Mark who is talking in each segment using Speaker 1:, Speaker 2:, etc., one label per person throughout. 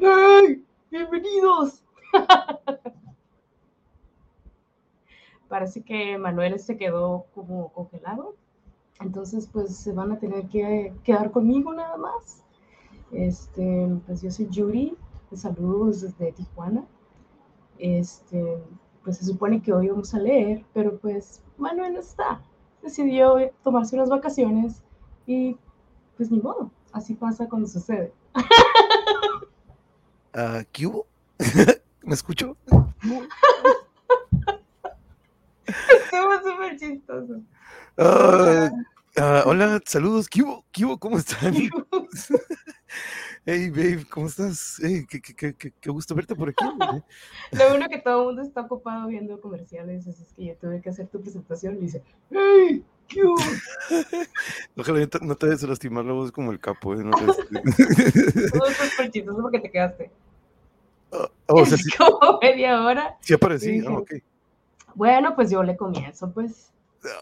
Speaker 1: ¡Hey! ¡Bienvenidos! Parece que Manuel se quedó como congelado. Entonces, pues se van a tener que quedar conmigo nada más. Este, pues yo soy Yuri, saludos desde Tijuana. Este, pues se supone que hoy vamos a leer, pero pues Manuel está. Decidió tomarse unas vacaciones y pues ni modo, así pasa cuando sucede.
Speaker 2: Uh, ¿Qué hubo? ¿Me escucho?
Speaker 1: Estuvo súper chistoso.
Speaker 2: Uh, uh, hola, saludos. ¿Qué hubo? ¿Qué hubo? ¿Cómo están? hey, babe, ¿cómo estás? Hey, qué, qué, qué, qué, gusto verte por aquí.
Speaker 1: Lo bueno que todo el mundo está ocupado viendo comerciales, así es que yo tuve que hacer tu presentación y dice, ¡Hey!
Speaker 2: Ojalá no te a lastimar la voz como el capo. ¿eh? No
Speaker 1: súper chistoso porque te quedaste.
Speaker 2: Oh, oh, o sea,
Speaker 1: es
Speaker 2: sí,
Speaker 1: como media hora.
Speaker 2: sí aparecí.
Speaker 1: Sí.
Speaker 2: Ah, ok.
Speaker 1: Bueno, pues yo le comienzo, pues.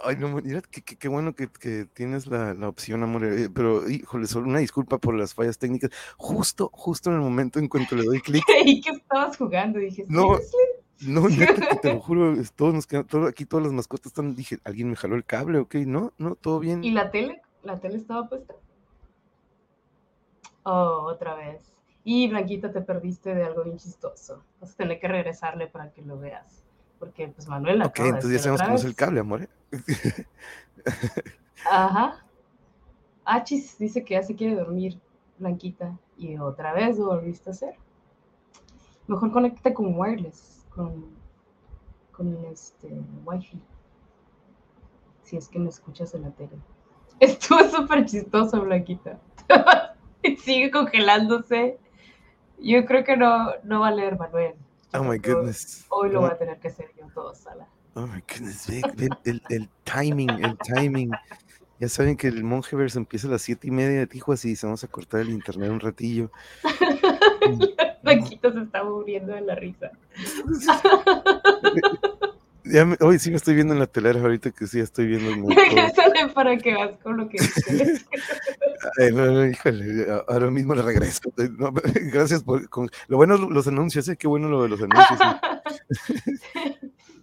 Speaker 2: Ay, no, mira, qué, qué- qué bueno que, que tienes la, la opción, amor. eh, Pero, híjole, solo una disculpa por las fallas técnicas. Justo, justo en el momento en cuanto le doy clic.
Speaker 1: Creí que estabas jugando. Dije,
Speaker 2: No.
Speaker 1: "Seriously?".
Speaker 2: No, neta, que te lo juro, todos nos quedan, todo, aquí todas las mascotas están, dije, ¿alguien me jaló el cable? Ok, no, no, todo bien.
Speaker 1: ¿Y la tele? ¿La tele estaba puesta? Oh, otra vez. Y Blanquita, te perdiste de algo bien chistoso. Vas a tener que regresarle para que lo veas. Porque, pues, Manuel
Speaker 2: Ok, entonces ya sabemos no es el cable, amor. ¿eh?
Speaker 1: Ajá. Achis dice que ya se quiere dormir, Blanquita. Y otra vez lo volviste a hacer. Mejor conecta con wireless, con, con este wifi. Si es que me escuchas en la tele. Estuvo súper chistoso, Blanquita. Sigue congelándose. Yo creo que no, no va a leer Manuel.
Speaker 2: Oh my goodness.
Speaker 1: Hoy lo
Speaker 2: Oh,
Speaker 1: voy a tener que hacer yo todo sola.
Speaker 2: oh my goodness, ve, ve el, el timing, el timing. Ya saben que el Mongeverse empieza a las siete y media de Tijuas y se vamos a cortar el internet un ratillo.
Speaker 1: Blanquita se está muriendo de la risa.
Speaker 2: Ya me- hoy sí me estoy viendo en la telera ahorita que sí estoy viendo el.
Speaker 1: Regrésale para que vas con lo que.
Speaker 2: Ay, no, no, híjole, ahora mismo le regreso. Eh, no, gracias por con- lo bueno los anuncios, eh, qué bueno lo de los anuncios. sí.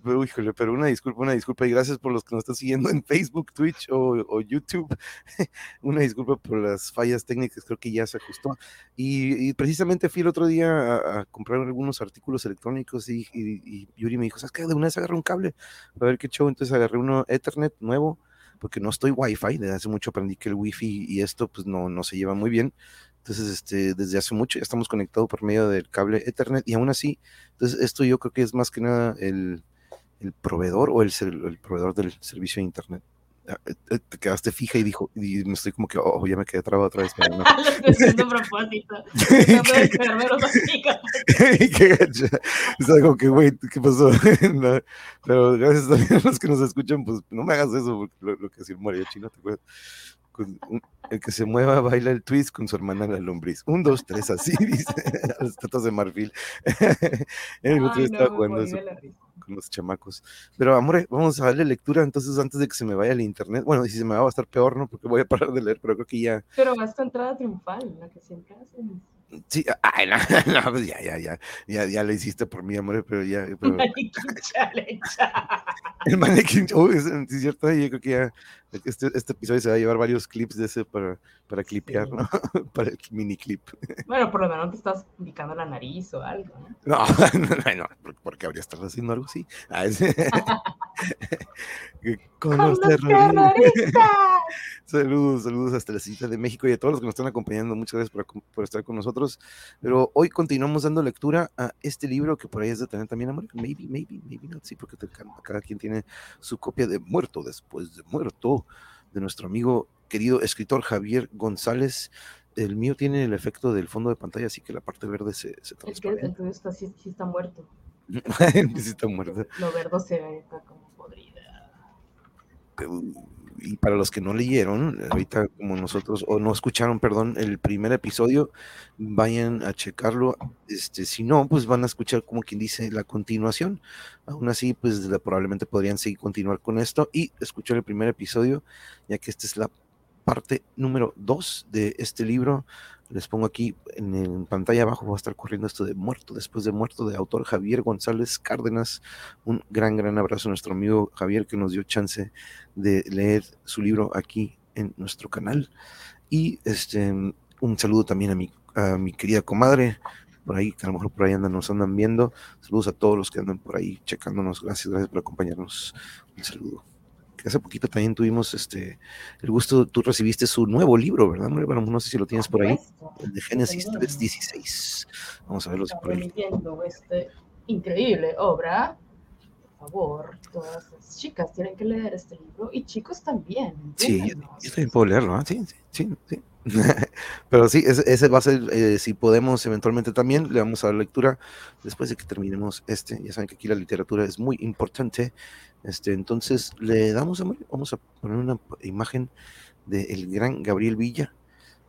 Speaker 2: Pero, híjole, pero una disculpa, una disculpa y gracias por los que nos están siguiendo en Facebook, Twitch o, YouTube. una disculpa por las fallas técnicas, creo que ya se ajustó. Y, precisamente fui el otro día a, comprar algunos artículos electrónicos y Yuri me dijo, ¿sabes qué? De una vez agarré un cable a ver qué show. Entonces agarré uno Ethernet nuevo porque no estoy Wi-Fi, desde hace mucho aprendí que el Wi-Fi y esto pues no, no se lleva muy bien. Entonces, este, desde hace mucho ya estamos conectados por medio del cable Ethernet y aún así, entonces esto yo creo que es más que nada el, el proveedor o el, el proveedor del servicio de Internet. Ah, eh, eh, Te quedaste fija y dijo, y me estoy como que, oh, ya me quedé trabado otra vez. pero no.
Speaker 1: Lo estoy propósito.
Speaker 2: Como que, güey, ¿qué pasó? No, pero gracias también a los que nos escuchan, pues no me hagas eso, porque lo, lo que decía el mariachi, ¿no te acuerdas? Con un- el que se mueva baila el twist con su hermana la lombriz. Un, dos, tres, así, dice, a los tatas de marfil. el otro
Speaker 1: Ay,
Speaker 2: estaba jugando eso con los chamacos. Pero, amore, vamos a darle lectura entonces antes de que se me vaya el internet. Bueno, si se me va a estar peor, ¿no? Porque voy a parar de leer, pero creo que ya,
Speaker 1: Pero va esta entrada triunfal, la que siempre hacen.
Speaker 2: Sí, ay, no, no, pues ya, ya, ya, ya, ya lo hiciste por mí, amor, pero ya, pero
Speaker 1: Maniquí challenge.
Speaker 2: el mannequin, oh, es, es cierto, yo creo que ya este, este episodio se va a llevar varios clips de ese para, para clipear,
Speaker 1: Sí.
Speaker 2: ¿no? para el mini clip.
Speaker 1: Bueno, por lo menos te estás picando la nariz o algo, ¿no?
Speaker 2: No, no, no, ¿por- ¿por qué habría estado haciendo algo así? Ah, es- Con
Speaker 1: ¡Con
Speaker 2: los terroristas.
Speaker 1: terroristas!
Speaker 2: Saludos, saludos hasta la cita de México y a todos los que nos están acompañando. Muchas gracias por, por estar con nosotros. Pero hoy continuamos dando lectura a este libro que por ahí es de tener también, amor. Maybe, maybe, maybe not. Sí, porque te- cada quien tiene su copia de Muerto después de Muerto de nuestro amigo querido escritor Javier González. El mío tiene el efecto del fondo de pantalla, así que la parte verde se, se
Speaker 1: Es que tuyo está, sí, sí está muerto.
Speaker 2: Sí está muerto.
Speaker 1: Lo verde se ve como podrida.
Speaker 2: Y para los que no leyeron, ahorita como nosotros, o no escucharon, perdón, el primer episodio, vayan a checarlo. Este, si no, pues van a escuchar como quien dice la continuación. Aún así, pues probablemente podrían seguir continuar con esto y escuchar el primer episodio, ya que esta es la
Speaker 3: parte número 2 de este libro. Les pongo aquí en, pantalla abajo, va a estar corriendo esto de Muerto después de Muerto, de autor Javier González Cárdenas. Un gran, gran abrazo a nuestro amigo Javier que nos dio chance de leer su libro aquí en nuestro canal. Y este, un saludo también a mi, a mi querida comadre, por ahí, que a lo mejor por ahí andan, nos andan viendo. Saludos a todos los que andan por ahí checándonos. Gracias, gracias por acompañarnos. Un saludo hace poquito también tuvimos este el gusto, tú recibiste su nuevo libro, ¿verdad? Bueno, no sé si lo tienes por ahí, el de Génesis 3.16. Vamos a verlo si
Speaker 1: por ahí. esta increíble obra. Por favor, todas las chicas tienen que leer este libro y chicos también.
Speaker 3: Sí, yo, también puedo leerlo, ¿ah? sí, sí, sí. Pero sí, ese, va a ser, eh, si podemos eventualmente también, le vamos a dar lectura después de que terminemos este. Ya saben que aquí la literatura es muy importante. Este, entonces le damos a vamos a poner una imagen del gran Gabriel Villa.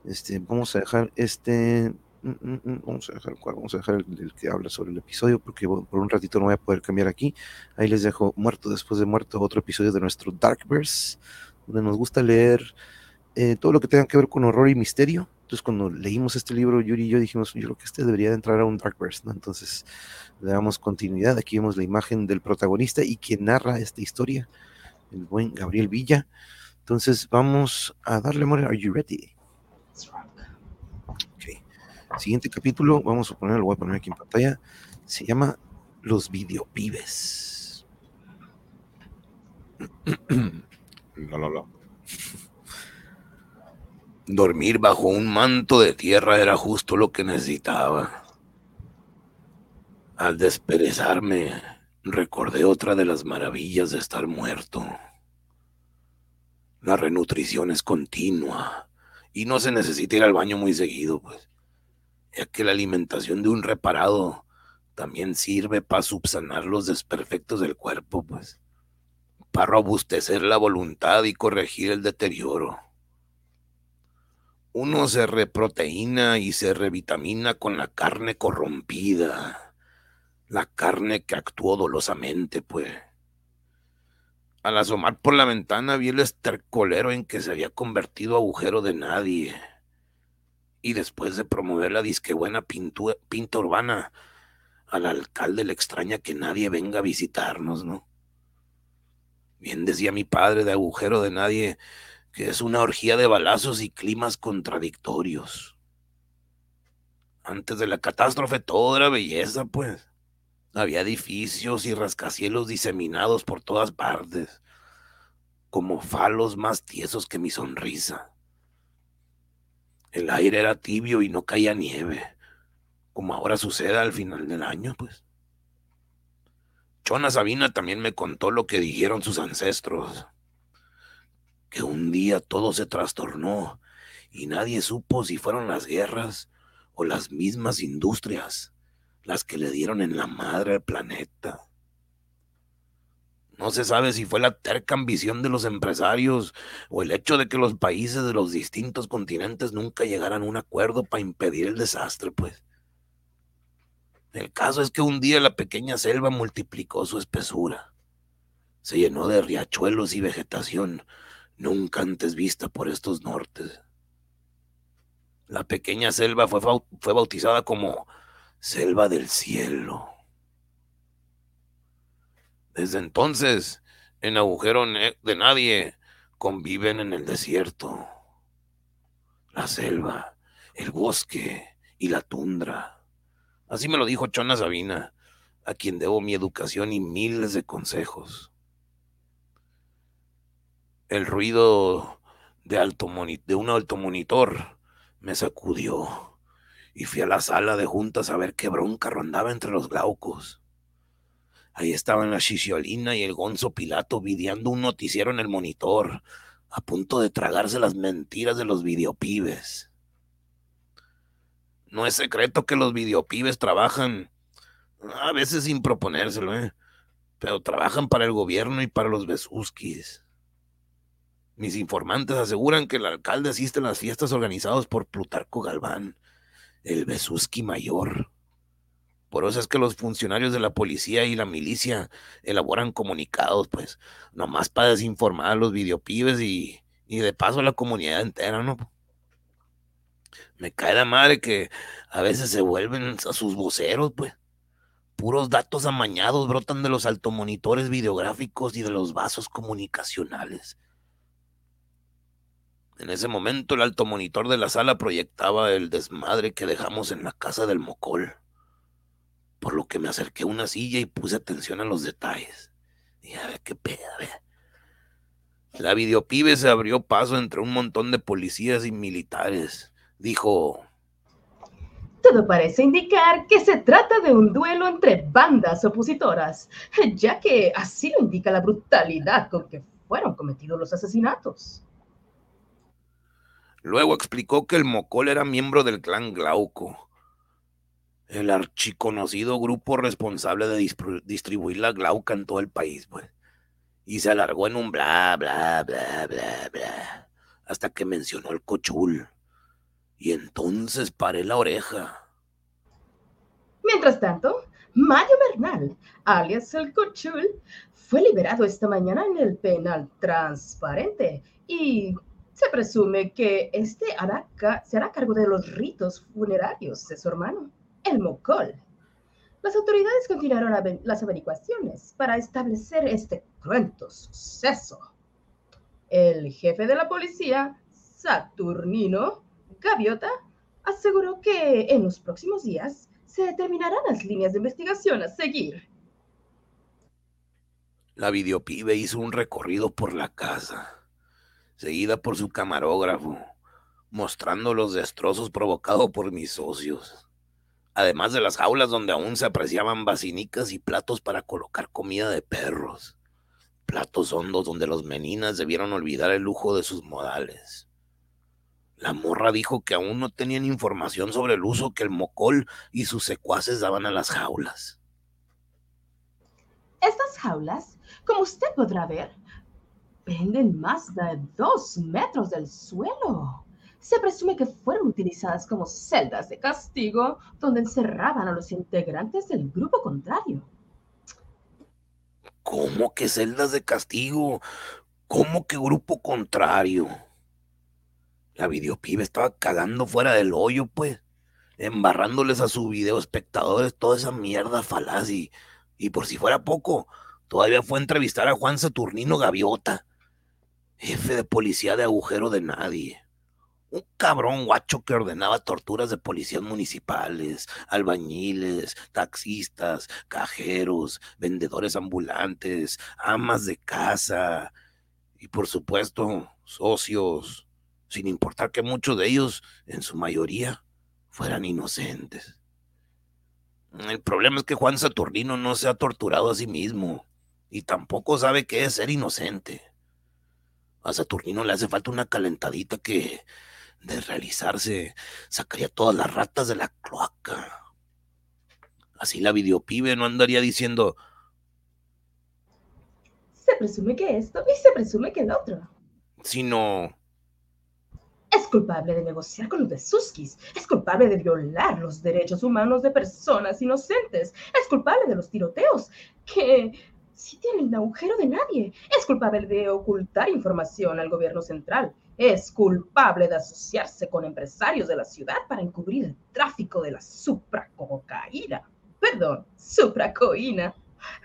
Speaker 3: Este, vamos a dejar este, mm, mm, mm, vamos a dejar vamos a dejar el, que habla sobre el episodio, porque por un ratito no voy a poder cambiar aquí. Ahí les dejo muerto después de muerto otro episodio de nuestro Darkverse, donde nos gusta leer eh, todo lo que tenga que ver con horror y misterio. Entonces, cuando leímos este libro, Yuri y yo dijimos, yo creo que este debería de entrar a un Darkverse, ¿no? Entonces, le damos continuidad. Aquí vemos la imagen del protagonista y quien narra esta historia, el buen Gabriel Villa. Entonces, vamos a darle amor. Are you ready? Okay. Siguiente capítulo, vamos a poner, lo voy a poner aquí en pantalla. Se llama Los Videopibes. no, no, no. Dormir bajo un manto de tierra era justo lo que necesitaba. Al desperezarme, recordé otra de las maravillas de estar muerto. La renutrición es continua y no se necesita ir al baño muy seguido, pues, ya que la alimentación de un reparado también sirve para subsanar los desperfectos del cuerpo, pues, para robustecer la voluntad y corregir el deterioro uno se reproteína y se revitamina con la carne corrompida, la carne que actuó dolosamente, pues. Al asomar por la ventana vi el estercolero en que se había convertido agujero de nadie. Y después de promover la disque buena pinta urbana, al alcalde le extraña que nadie venga a visitarnos, ¿no? Bien decía mi padre de agujero de nadie, que es una orgía de balazos y climas contradictorios. Antes de la catástrofe todo era belleza, pues. Había edificios y rascacielos diseminados por todas partes, como falos más tiesos que mi sonrisa. El aire era tibio y no caía nieve, como ahora sucede al final del año, pues. Chona Sabina también me contó lo que dijeron sus ancestros que un día todo se trastornó y nadie supo si fueron las guerras o las mismas industrias las que le dieron en la madre al planeta. No se sabe si fue la terca ambición de los empresarios o el hecho de que los países de los distintos continentes nunca llegaran a un acuerdo para impedir el desastre, pues. El caso es que un día la pequeña selva multiplicó su espesura. Se llenó de riachuelos y vegetación, nunca antes vista por estos nortes. La pequeña selva fue, fue bautizada como Selva del Cielo. Desde entonces, en agujero de nadie, conviven en el desierto. La selva, el bosque y la tundra. Así me lo dijo Chona Sabina, a quien debo mi educación y miles de consejos. El ruido de, alto de un alto monitor me sacudió y fui a la sala de juntas a ver qué bronca rondaba entre los glaucos. Ahí estaban la Chiciolina y el Gonzo Pilato videando un noticiero en el monitor, a punto de tragarse las mentiras de los videopibes. No es secreto que los videopibes trabajan, a veces sin proponérselo, ¿eh? pero trabajan para el gobierno y para los besuskis. Mis informantes aseguran que el alcalde asiste a las fiestas organizadas por Plutarco Galván, el Besuski mayor. Por eso es que los funcionarios de la policía y la milicia elaboran comunicados, pues, nomás para desinformar a los videopibes y, y de paso la comunidad entera, ¿no? Me cae la madre que a veces se vuelven a sus voceros, pues. Puros datos amañados brotan de los altomonitores videográficos y de los vasos comunicacionales. En ese momento el alto monitor de la sala proyectaba el desmadre que dejamos en la casa del mocol, por lo que me acerqué a una silla y puse atención a los detalles. Y a ver qué pedo, a ver. La videopibe se abrió paso entre un montón de policías y militares. Dijo...
Speaker 1: Todo parece indicar que se trata de un duelo entre bandas opositoras, ya que así lo indica la brutalidad con que fueron cometidos los asesinatos.
Speaker 3: Luego explicó que el Mocol era miembro del clan Glauco, el archiconocido grupo responsable de distribuir la glauca en todo el país, pues. Y se alargó en un bla, bla, bla, bla, bla, hasta que mencionó el cochul. Y entonces paré la oreja.
Speaker 1: Mientras tanto, Mario Bernal, alias el cochul, fue liberado esta mañana en el penal transparente y se presume que este Araca se hará cargo de los ritos funerarios de su hermano, el Mocol. Las autoridades continuaron las averiguaciones para establecer este cruento suceso. El jefe de la policía, Saturnino Gaviota, aseguró que en los próximos días se determinarán las líneas de investigación a seguir.
Speaker 3: La videopibe hizo un recorrido por la casa seguida por su camarógrafo, mostrando los destrozos provocados por mis socios, además de las jaulas donde aún se apreciaban basinicas y platos para colocar comida de perros, platos hondos donde los meninas debieron olvidar el lujo de sus modales. La morra dijo que aún no tenían información sobre el uso que el mocol y sus secuaces daban a las jaulas.
Speaker 1: Estas jaulas, como usted podrá ver, penden más de dos metros del suelo. Se presume que fueron utilizadas como celdas de castigo donde encerraban a los integrantes del grupo contrario.
Speaker 3: ¿Cómo que celdas de castigo? ¿Cómo que grupo contrario? La videopibe estaba cagando fuera del hoyo, pues, embarrándoles a su video espectadores toda esa mierda falaz y, y por si fuera poco, todavía fue a entrevistar a Juan Saturnino Gaviota, jefe de policía de agujero de nadie. Un cabrón guacho que ordenaba torturas de policías municipales, albañiles, taxistas, cajeros, vendedores ambulantes, amas de casa y por supuesto socios, sin importar que muchos de ellos, en su mayoría, fueran inocentes. El problema es que Juan Saturnino no se ha torturado a sí mismo y tampoco sabe qué es ser inocente. A Saturnino le hace falta una calentadita que, de realizarse, sacaría todas las ratas de la cloaca. Así la videopibe no andaría diciendo.
Speaker 1: Se presume que esto y se presume que el otro.
Speaker 3: Sino.
Speaker 1: Es culpable de negociar con los Besuskis. Es culpable de violar los derechos humanos de personas inocentes. Es culpable de los tiroteos que si tiene el agujero de nadie. Es culpable de ocultar información al gobierno central. Es culpable de asociarse con empresarios de la ciudad para encubrir el tráfico de la supracocaína. Perdón, supracoína.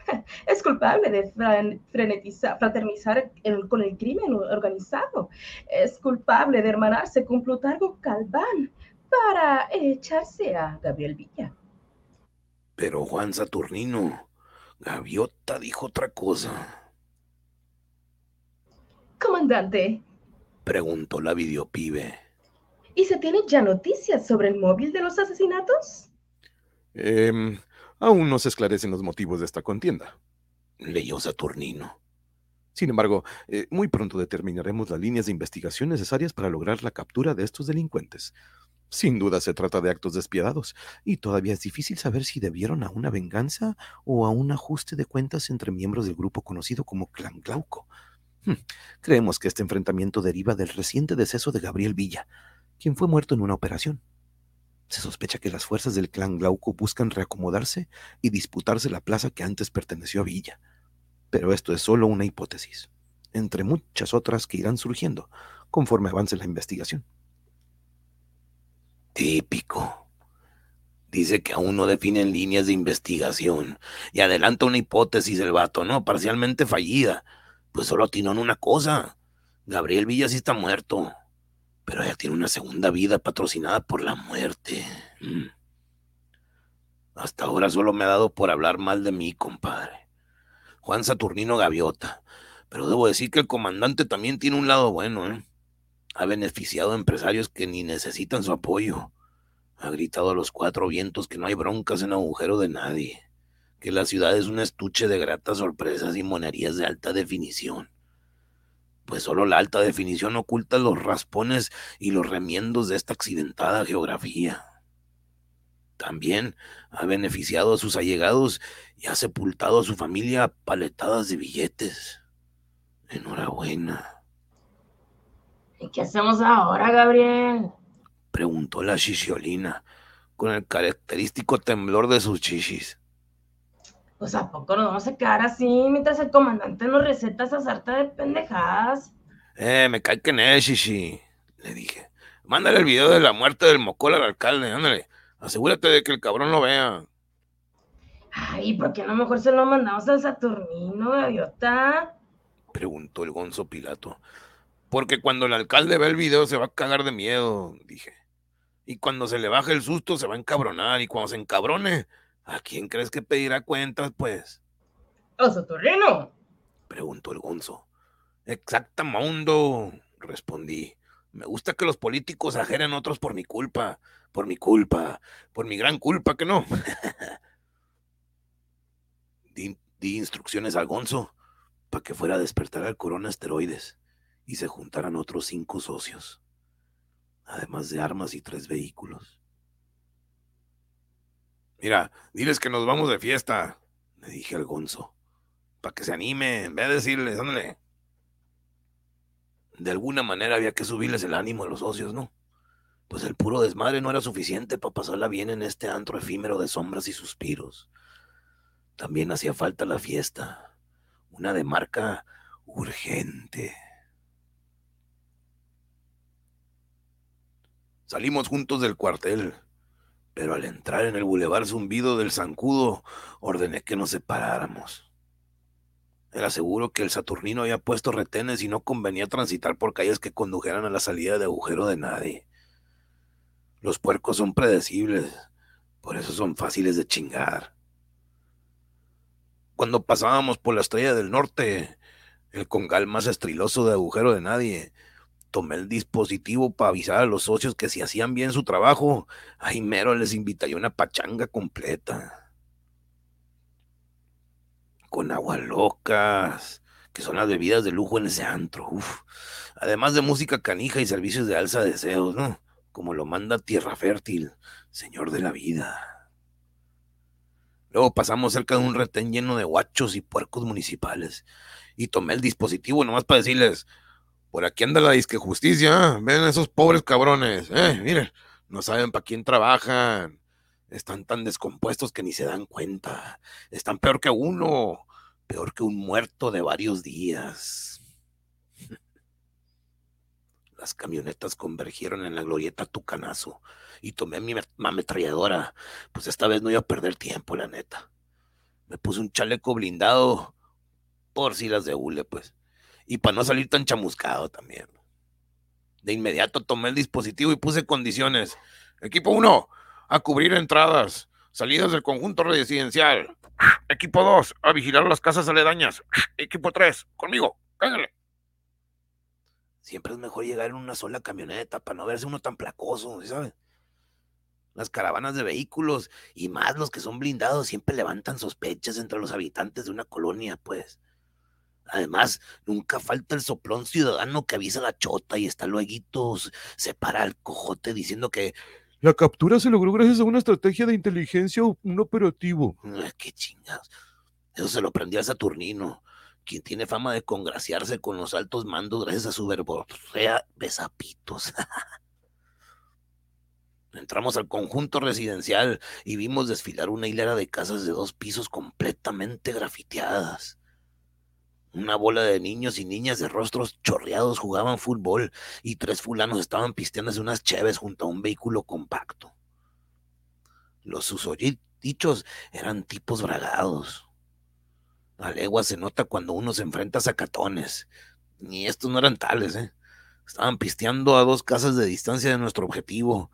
Speaker 1: Es culpable de fraternizar con el crimen organizado. Es culpable de hermanarse con Plutarco Calván para echarse a Gabriel Villa.
Speaker 3: Pero Juan Saturnino, Gaviota dijo otra cosa.
Speaker 1: Comandante.
Speaker 3: Preguntó la videopibe.
Speaker 1: ¿Y se tienen ya noticias sobre el móvil de los asesinatos?
Speaker 3: Eh, aún no se esclarecen los motivos de esta contienda. Leyó Saturnino. Sin embargo, eh, muy pronto determinaremos las líneas de investigación necesarias para lograr la captura de estos delincuentes. Sin duda se trata de actos despiadados, y todavía es difícil saber si debieron a una venganza o a un ajuste de cuentas entre miembros del grupo conocido como Clan Glauco. Hmm, creemos que este enfrentamiento deriva del reciente deceso de Gabriel Villa, quien fue muerto en una operación. Se sospecha que las fuerzas del clan Glauco buscan reacomodarse y disputarse la plaza que antes perteneció a Villa. Pero esto es solo una hipótesis.
Speaker 2: entre muchas otras que irán surgiendo conforme avance la investigación.
Speaker 3: Típico. Dice que aún no definen líneas de investigación y adelanta una hipótesis el vato, ¿no? Parcialmente fallida. Pues solo atinó en una cosa. Gabriel Villa sí está muerto, pero ella tiene una segunda vida patrocinada por la muerte. Mm. Hasta ahora solo me ha dado por hablar mal de mí, compadre. Juan Saturnino Gaviota. Pero debo decir que el comandante también tiene un lado bueno, ¿eh? Ha beneficiado a empresarios que ni necesitan su apoyo. Ha gritado a los cuatro vientos que no hay broncas en agujero de nadie, que la ciudad es un estuche de gratas sorpresas y monerías de alta definición. Pues solo la alta definición oculta los raspones y los remiendos de esta accidentada geografía. También ha beneficiado a sus allegados y ha sepultado a su familia paletadas de billetes. Enhorabuena.
Speaker 1: ¿Y qué hacemos ahora, Gabriel?
Speaker 3: Preguntó la chichiolina, con el característico temblor de sus chichis.
Speaker 1: Pues a poco nos vamos a quedar así mientras el comandante nos receta esa sarta de pendejadas.
Speaker 3: Eh, me cae que no es, chichi, le dije. Mándale el video de la muerte del mocol al alcalde, ándale. Asegúrate de que el cabrón lo vea.
Speaker 1: Ay, ¿por qué no mejor se lo mandamos al Saturnino, gaviota?
Speaker 3: Preguntó el gonzo Pilato. Porque cuando el alcalde ve el video se va a cagar de miedo, dije. Y cuando se le baje el susto se va a encabronar. Y cuando se encabrone, ¿a quién crees que pedirá cuentas, pues?
Speaker 1: ¿A Saturnino?
Speaker 3: Preguntó el gonzo. mundo, respondí. Me gusta que los políticos ajeren a otros por mi culpa, por mi culpa, por mi gran culpa, que no. di, di, instrucciones al Gonzo para que fuera a despertar al corona esteroides y se juntaran otros cinco socios, además de armas y tres vehículos. Mira, diles que nos vamos de fiesta, le dije al Gonzo, para que se anime, ve a decirles, ándale. De alguna manera había que subirles el ánimo a los socios, ¿no? Pues el puro desmadre no era suficiente para pasarla bien en este antro efímero de sombras y suspiros. También hacía falta la fiesta, una de marca urgente. Salimos juntos del cuartel, pero al entrar en el bulevar zumbido del zancudo, ordené que nos separáramos. Era seguro que el Saturnino había puesto retenes y no convenía transitar por calles que condujeran a la salida de agujero de nadie. Los puercos son predecibles, por eso son fáciles de chingar. Cuando pasábamos por la estrella del norte, el congal más estriloso de agujero de nadie, tomé el dispositivo para avisar a los socios que si hacían bien su trabajo, ahí mero les invitaría una pachanga completa. Con aguas locas, que son las bebidas de lujo en ese antro. Además de música canija y servicios de alza de deseos, ¿no? Como lo manda Tierra Fértil, señor de la vida. Luego pasamos cerca de un retén lleno de guachos y puercos municipales y tomé el dispositivo nomás para decirles, por aquí anda la disque justicia. ¿eh? Ven esos pobres cabrones. Eh, miren, no saben para quién trabajan. Están tan descompuestos que ni se dan cuenta. Están peor que uno. Peor que un muerto de varios días. Las camionetas convergieron en la glorieta Tucanazo y tomé mi ametralladora. Pues esta vez no iba a perder tiempo, la neta. Me puse un chaleco blindado por si las de hule, pues y para no salir tan chamuscado también. De inmediato tomé el dispositivo y puse condiciones. Equipo 1, a cubrir entradas, salidas del conjunto residencial. Equipo 2, a vigilar las casas aledañas. Equipo 3, conmigo, cángale. Siempre es mejor llegar en una sola camioneta para no verse uno tan placoso, ¿sabes? Las caravanas de vehículos y más los que son blindados siempre levantan sospechas entre los habitantes de una colonia, pues. Además, nunca falta el soplón ciudadano que avisa la chota y está luego se para el cojote diciendo que
Speaker 2: la captura se logró gracias a una estrategia de inteligencia o un operativo.
Speaker 3: Ah, qué chingados. Eso se lo prendió a Saturnino, quien tiene fama de congraciarse con los altos mandos gracias a su verborrea besapitos. Entramos al conjunto residencial y vimos desfilar una hilera de casas de dos pisos completamente grafiteadas Una bola de niños y niñas de rostros chorreados jugaban fútbol y tres fulanos estaban pisteándose unas cheves junto a un vehículo compacto. Los susodichos eran tipos bragados. A legua se nota cuando uno se enfrenta a sacatones. Ni estos no eran tales, ¿eh? Estaban pisteando a dos casas de distancia de nuestro objetivo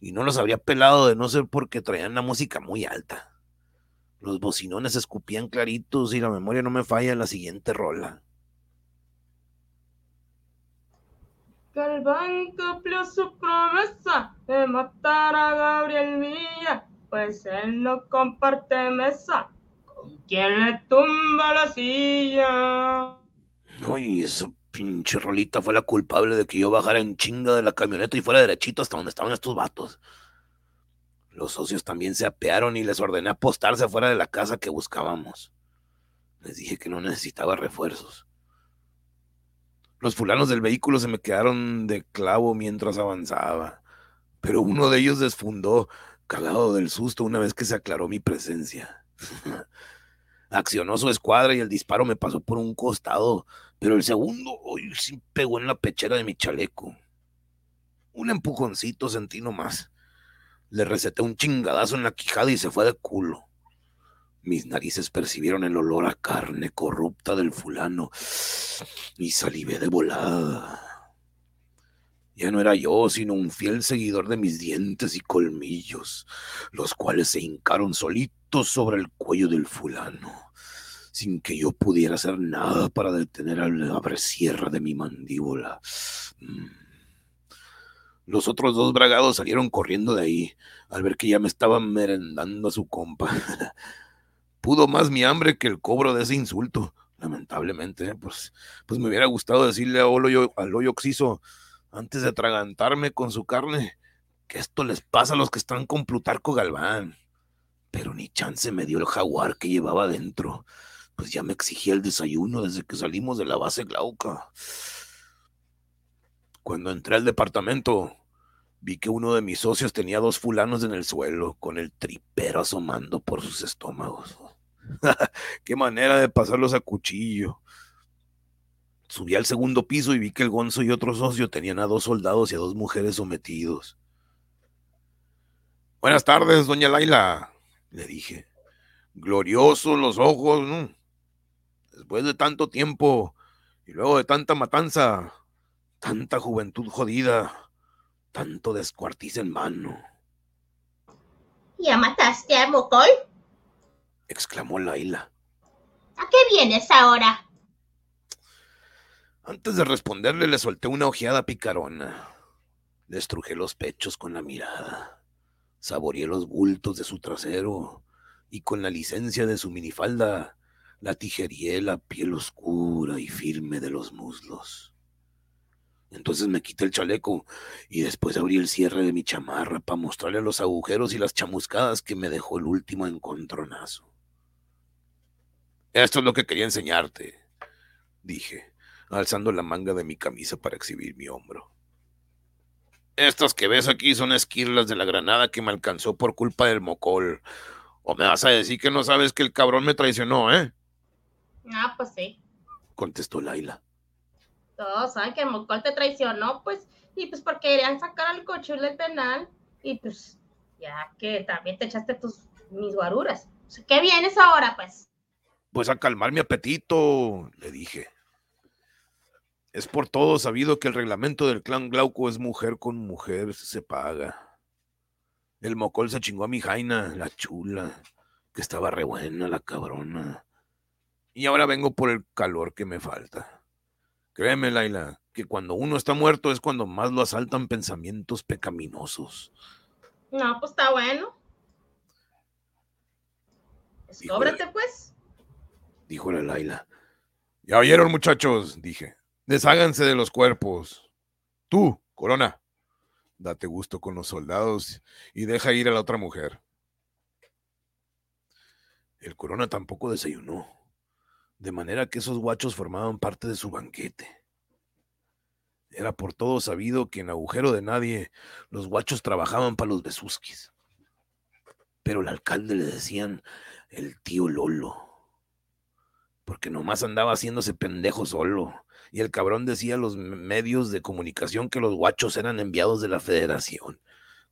Speaker 3: y no los habría pelado de no ser porque traían la música muy alta. Los bocinones escupían claritos y la memoria no me falla en la siguiente rola.
Speaker 1: Galván cumplió su promesa de matar a Gabriel Villa, pues él no comparte mesa con quien le tumba la silla.
Speaker 3: Ay, esa pinche rolita fue la culpable de que yo bajara en chinga de la camioneta y fuera derechito hasta donde estaban estos vatos. Los socios también se apearon y les ordené apostarse fuera de la casa que buscábamos. Les dije que no necesitaba refuerzos. Los fulanos del vehículo se me quedaron de clavo mientras avanzaba, pero uno de ellos desfundó, cagado del susto una vez que se aclaró mi presencia. Accionó su escuadra y el disparo me pasó por un costado, pero el segundo hoy sí pegó en la pechera de mi chaleco. Un empujoncito sentí nomás. Le receté un chingadazo en la quijada y se fue de culo. Mis narices percibieron el olor a carne corrupta del fulano y salivé de volada. Ya no era yo, sino un fiel seguidor de mis dientes y colmillos, los cuales se hincaron solitos sobre el cuello del fulano, sin que yo pudiera hacer nada para detener al abresierra de mi mandíbula. Mm. Los otros dos bragados salieron corriendo de ahí al ver que ya me estaban merendando a su compa. Pudo más mi hambre que el cobro de ese insulto. Lamentablemente, pues, pues me hubiera gustado decirle a Olo, al hoyo oxiso, antes de atragantarme con su carne, que esto les pasa a los que están con Plutarco Galván. Pero ni chance me dio el jaguar que llevaba dentro, pues ya me exigía el desayuno desde que salimos de la base Glauca. Cuando entré al departamento, vi que uno de mis socios tenía dos fulanos en el suelo, con el tripero asomando por sus estómagos. Qué manera de pasarlos a cuchillo. Subí al segundo piso y vi que el Gonzo y otro socio tenían a dos soldados y a dos mujeres sometidos. Buenas tardes, doña Laila, le dije. Gloriosos los ojos, ¿no? Después de tanto tiempo y luego de tanta matanza, Tanta juventud jodida, tanto descuartiz en mano.
Speaker 4: ¿Ya mataste a Mocol?
Speaker 3: exclamó Laila.
Speaker 4: ¿A qué vienes ahora?
Speaker 3: Antes de responderle le solté una ojeada picarona. Le estrujé los pechos con la mirada. Saboreé los bultos de su trasero y con la licencia de su minifalda la tijería la piel oscura y firme de los muslos. Entonces me quité el chaleco y después abrí el cierre de mi chamarra para mostrarle los agujeros y las chamuscadas que me dejó el último encontronazo. Esto es lo que quería enseñarte, dije, alzando la manga de mi camisa para exhibir mi hombro. Estas que ves aquí son esquirlas de la granada que me alcanzó por culpa del mocol. ¿O me vas a decir que no sabes que el cabrón me traicionó, eh?
Speaker 4: Ah, pues sí.
Speaker 3: Contestó Laila
Speaker 4: todos saben que Mocol te traicionó, pues, y pues porque querían sacar al cochul del penal, y pues, ya que también te echaste tus mis guaruras. ¿Qué vienes ahora, pues?
Speaker 3: Pues a calmar mi apetito, le dije. Es por todo sabido que el reglamento del clan Glauco es mujer con mujer se paga. El mocol se chingó a mi jaina, la chula, que estaba re buena, la cabrona. Y ahora vengo por el calor que me falta. Créeme, Laila, que cuando uno está muerto es cuando más lo asaltan pensamientos pecaminosos.
Speaker 4: No, pues está bueno. Escóbrate, pues.
Speaker 3: Dijo la Laila. Ya oyeron, muchachos, dije. Desháganse de los cuerpos. Tú, Corona, date gusto con los soldados y deja ir a la otra mujer. El Corona tampoco desayunó de manera que esos guachos formaban parte de su banquete. Era por todo sabido que en agujero de nadie los guachos trabajaban para los besuskis. Pero al alcalde le decían el tío Lolo. porque nomás andaba haciéndose pendejo solo. Y el cabrón decía a los medios de comunicación que los guachos eran enviados de la federación,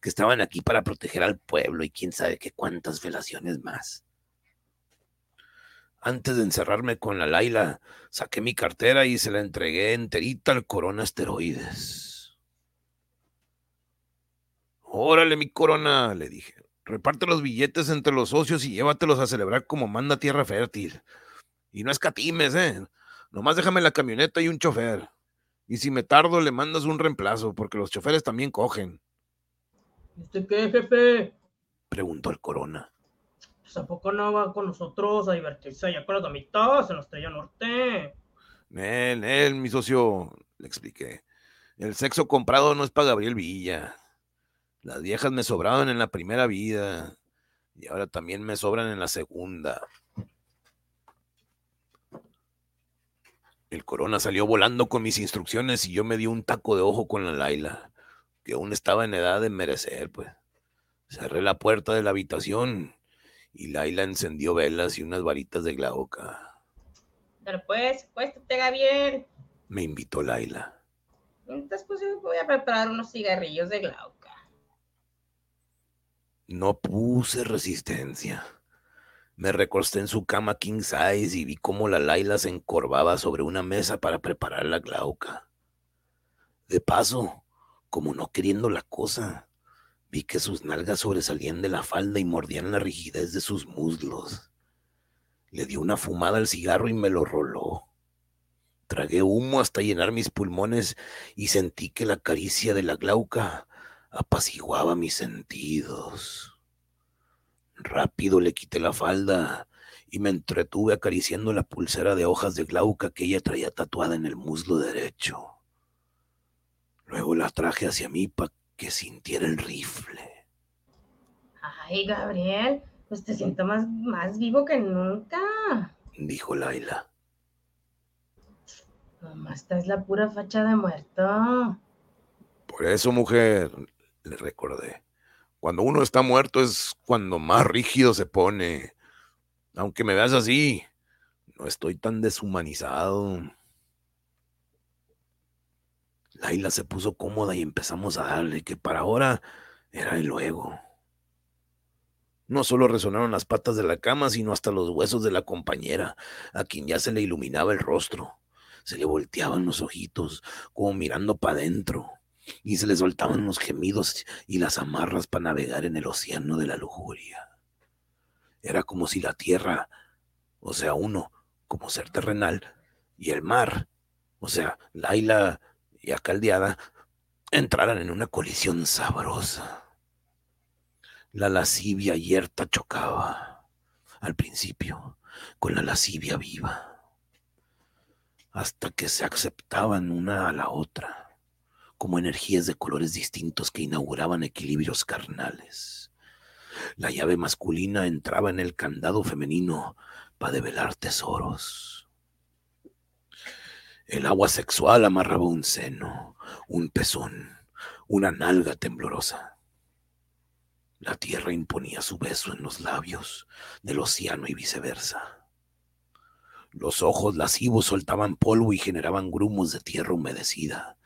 Speaker 3: que estaban aquí para proteger al pueblo y quién sabe qué cuántas velaciones más. Antes de encerrarme con la Laila, saqué mi cartera y se la entregué enterita al Corona Asteroides. Órale, mi Corona, le dije. Reparte los billetes entre los socios y llévatelos a celebrar como manda Tierra Fértil. Y no escatimes, ¿eh? Nomás déjame la camioneta y un chofer. Y si me tardo, le mandas un reemplazo, porque los choferes también cogen.
Speaker 5: ¿Este qué, jefe?
Speaker 3: Preguntó el Corona.
Speaker 5: Pues ¿a poco no va con nosotros a divertirse allá con las damitas en la Estrella Norte?
Speaker 3: Nel, Nel, mi socio, le expliqué. El sexo comprado no es para Gabriel Villa. Las viejas me sobraban en la primera vida y ahora también me sobran en la segunda. El corona salió volando con mis instrucciones y yo me di un taco de ojo con la Laila, que aún estaba en edad de merecer, pues. Cerré la puerta de la habitación y Laila encendió velas y unas varitas de glauca.
Speaker 4: Pero pues, te Gabriel.
Speaker 3: Me invitó Laila.
Speaker 4: Entonces, pues yo voy a preparar unos cigarrillos de glauca.
Speaker 3: No puse resistencia. Me recosté en su cama king size y vi cómo la Laila se encorvaba sobre una mesa para preparar la glauca. De paso, como no queriendo la cosa, vi que sus nalgas sobresalían de la falda y mordían la rigidez de sus muslos. Le di una fumada al cigarro y me lo roló. Tragué humo hasta llenar mis pulmones y sentí que la caricia de la glauca apaciguaba mis sentidos. Rápido le quité la falda y me entretuve acariciando la pulsera de hojas de glauca que ella traía tatuada en el muslo derecho. Luego la traje hacia mí para que sintiera el rifle.
Speaker 4: Ay, Gabriel, pues te siento más, más vivo que nunca,
Speaker 3: dijo Laila.
Speaker 4: Nomás estás la pura facha de muerto.
Speaker 3: Por eso, mujer, le recordé. Cuando uno está muerto es cuando más rígido se pone. Aunque me veas así, no estoy tan deshumanizado. Laila se puso cómoda y empezamos a darle que para ahora era el luego. No solo resonaron las patas de la cama, sino hasta los huesos de la compañera, a quien ya se le iluminaba el rostro. Se le volteaban los ojitos, como mirando para adentro y se le soltaban los gemidos y las amarras para navegar en el océano de la lujuria. Era como si la tierra, o sea, uno, como ser terrenal, y el mar, o sea, Laila y Acaldeada, entraran en una colisión sabrosa. La lascivia yerta chocaba, al principio, con la lascivia viva, hasta que se aceptaban una a la otra como energías de colores distintos que inauguraban equilibrios carnales. La llave masculina entraba en el candado femenino para develar tesoros. El agua sexual amarraba un seno, un pezón, una nalga temblorosa. La tierra imponía su beso en los labios del océano y viceversa. Los ojos lascivos soltaban polvo y generaban grumos de tierra humedecida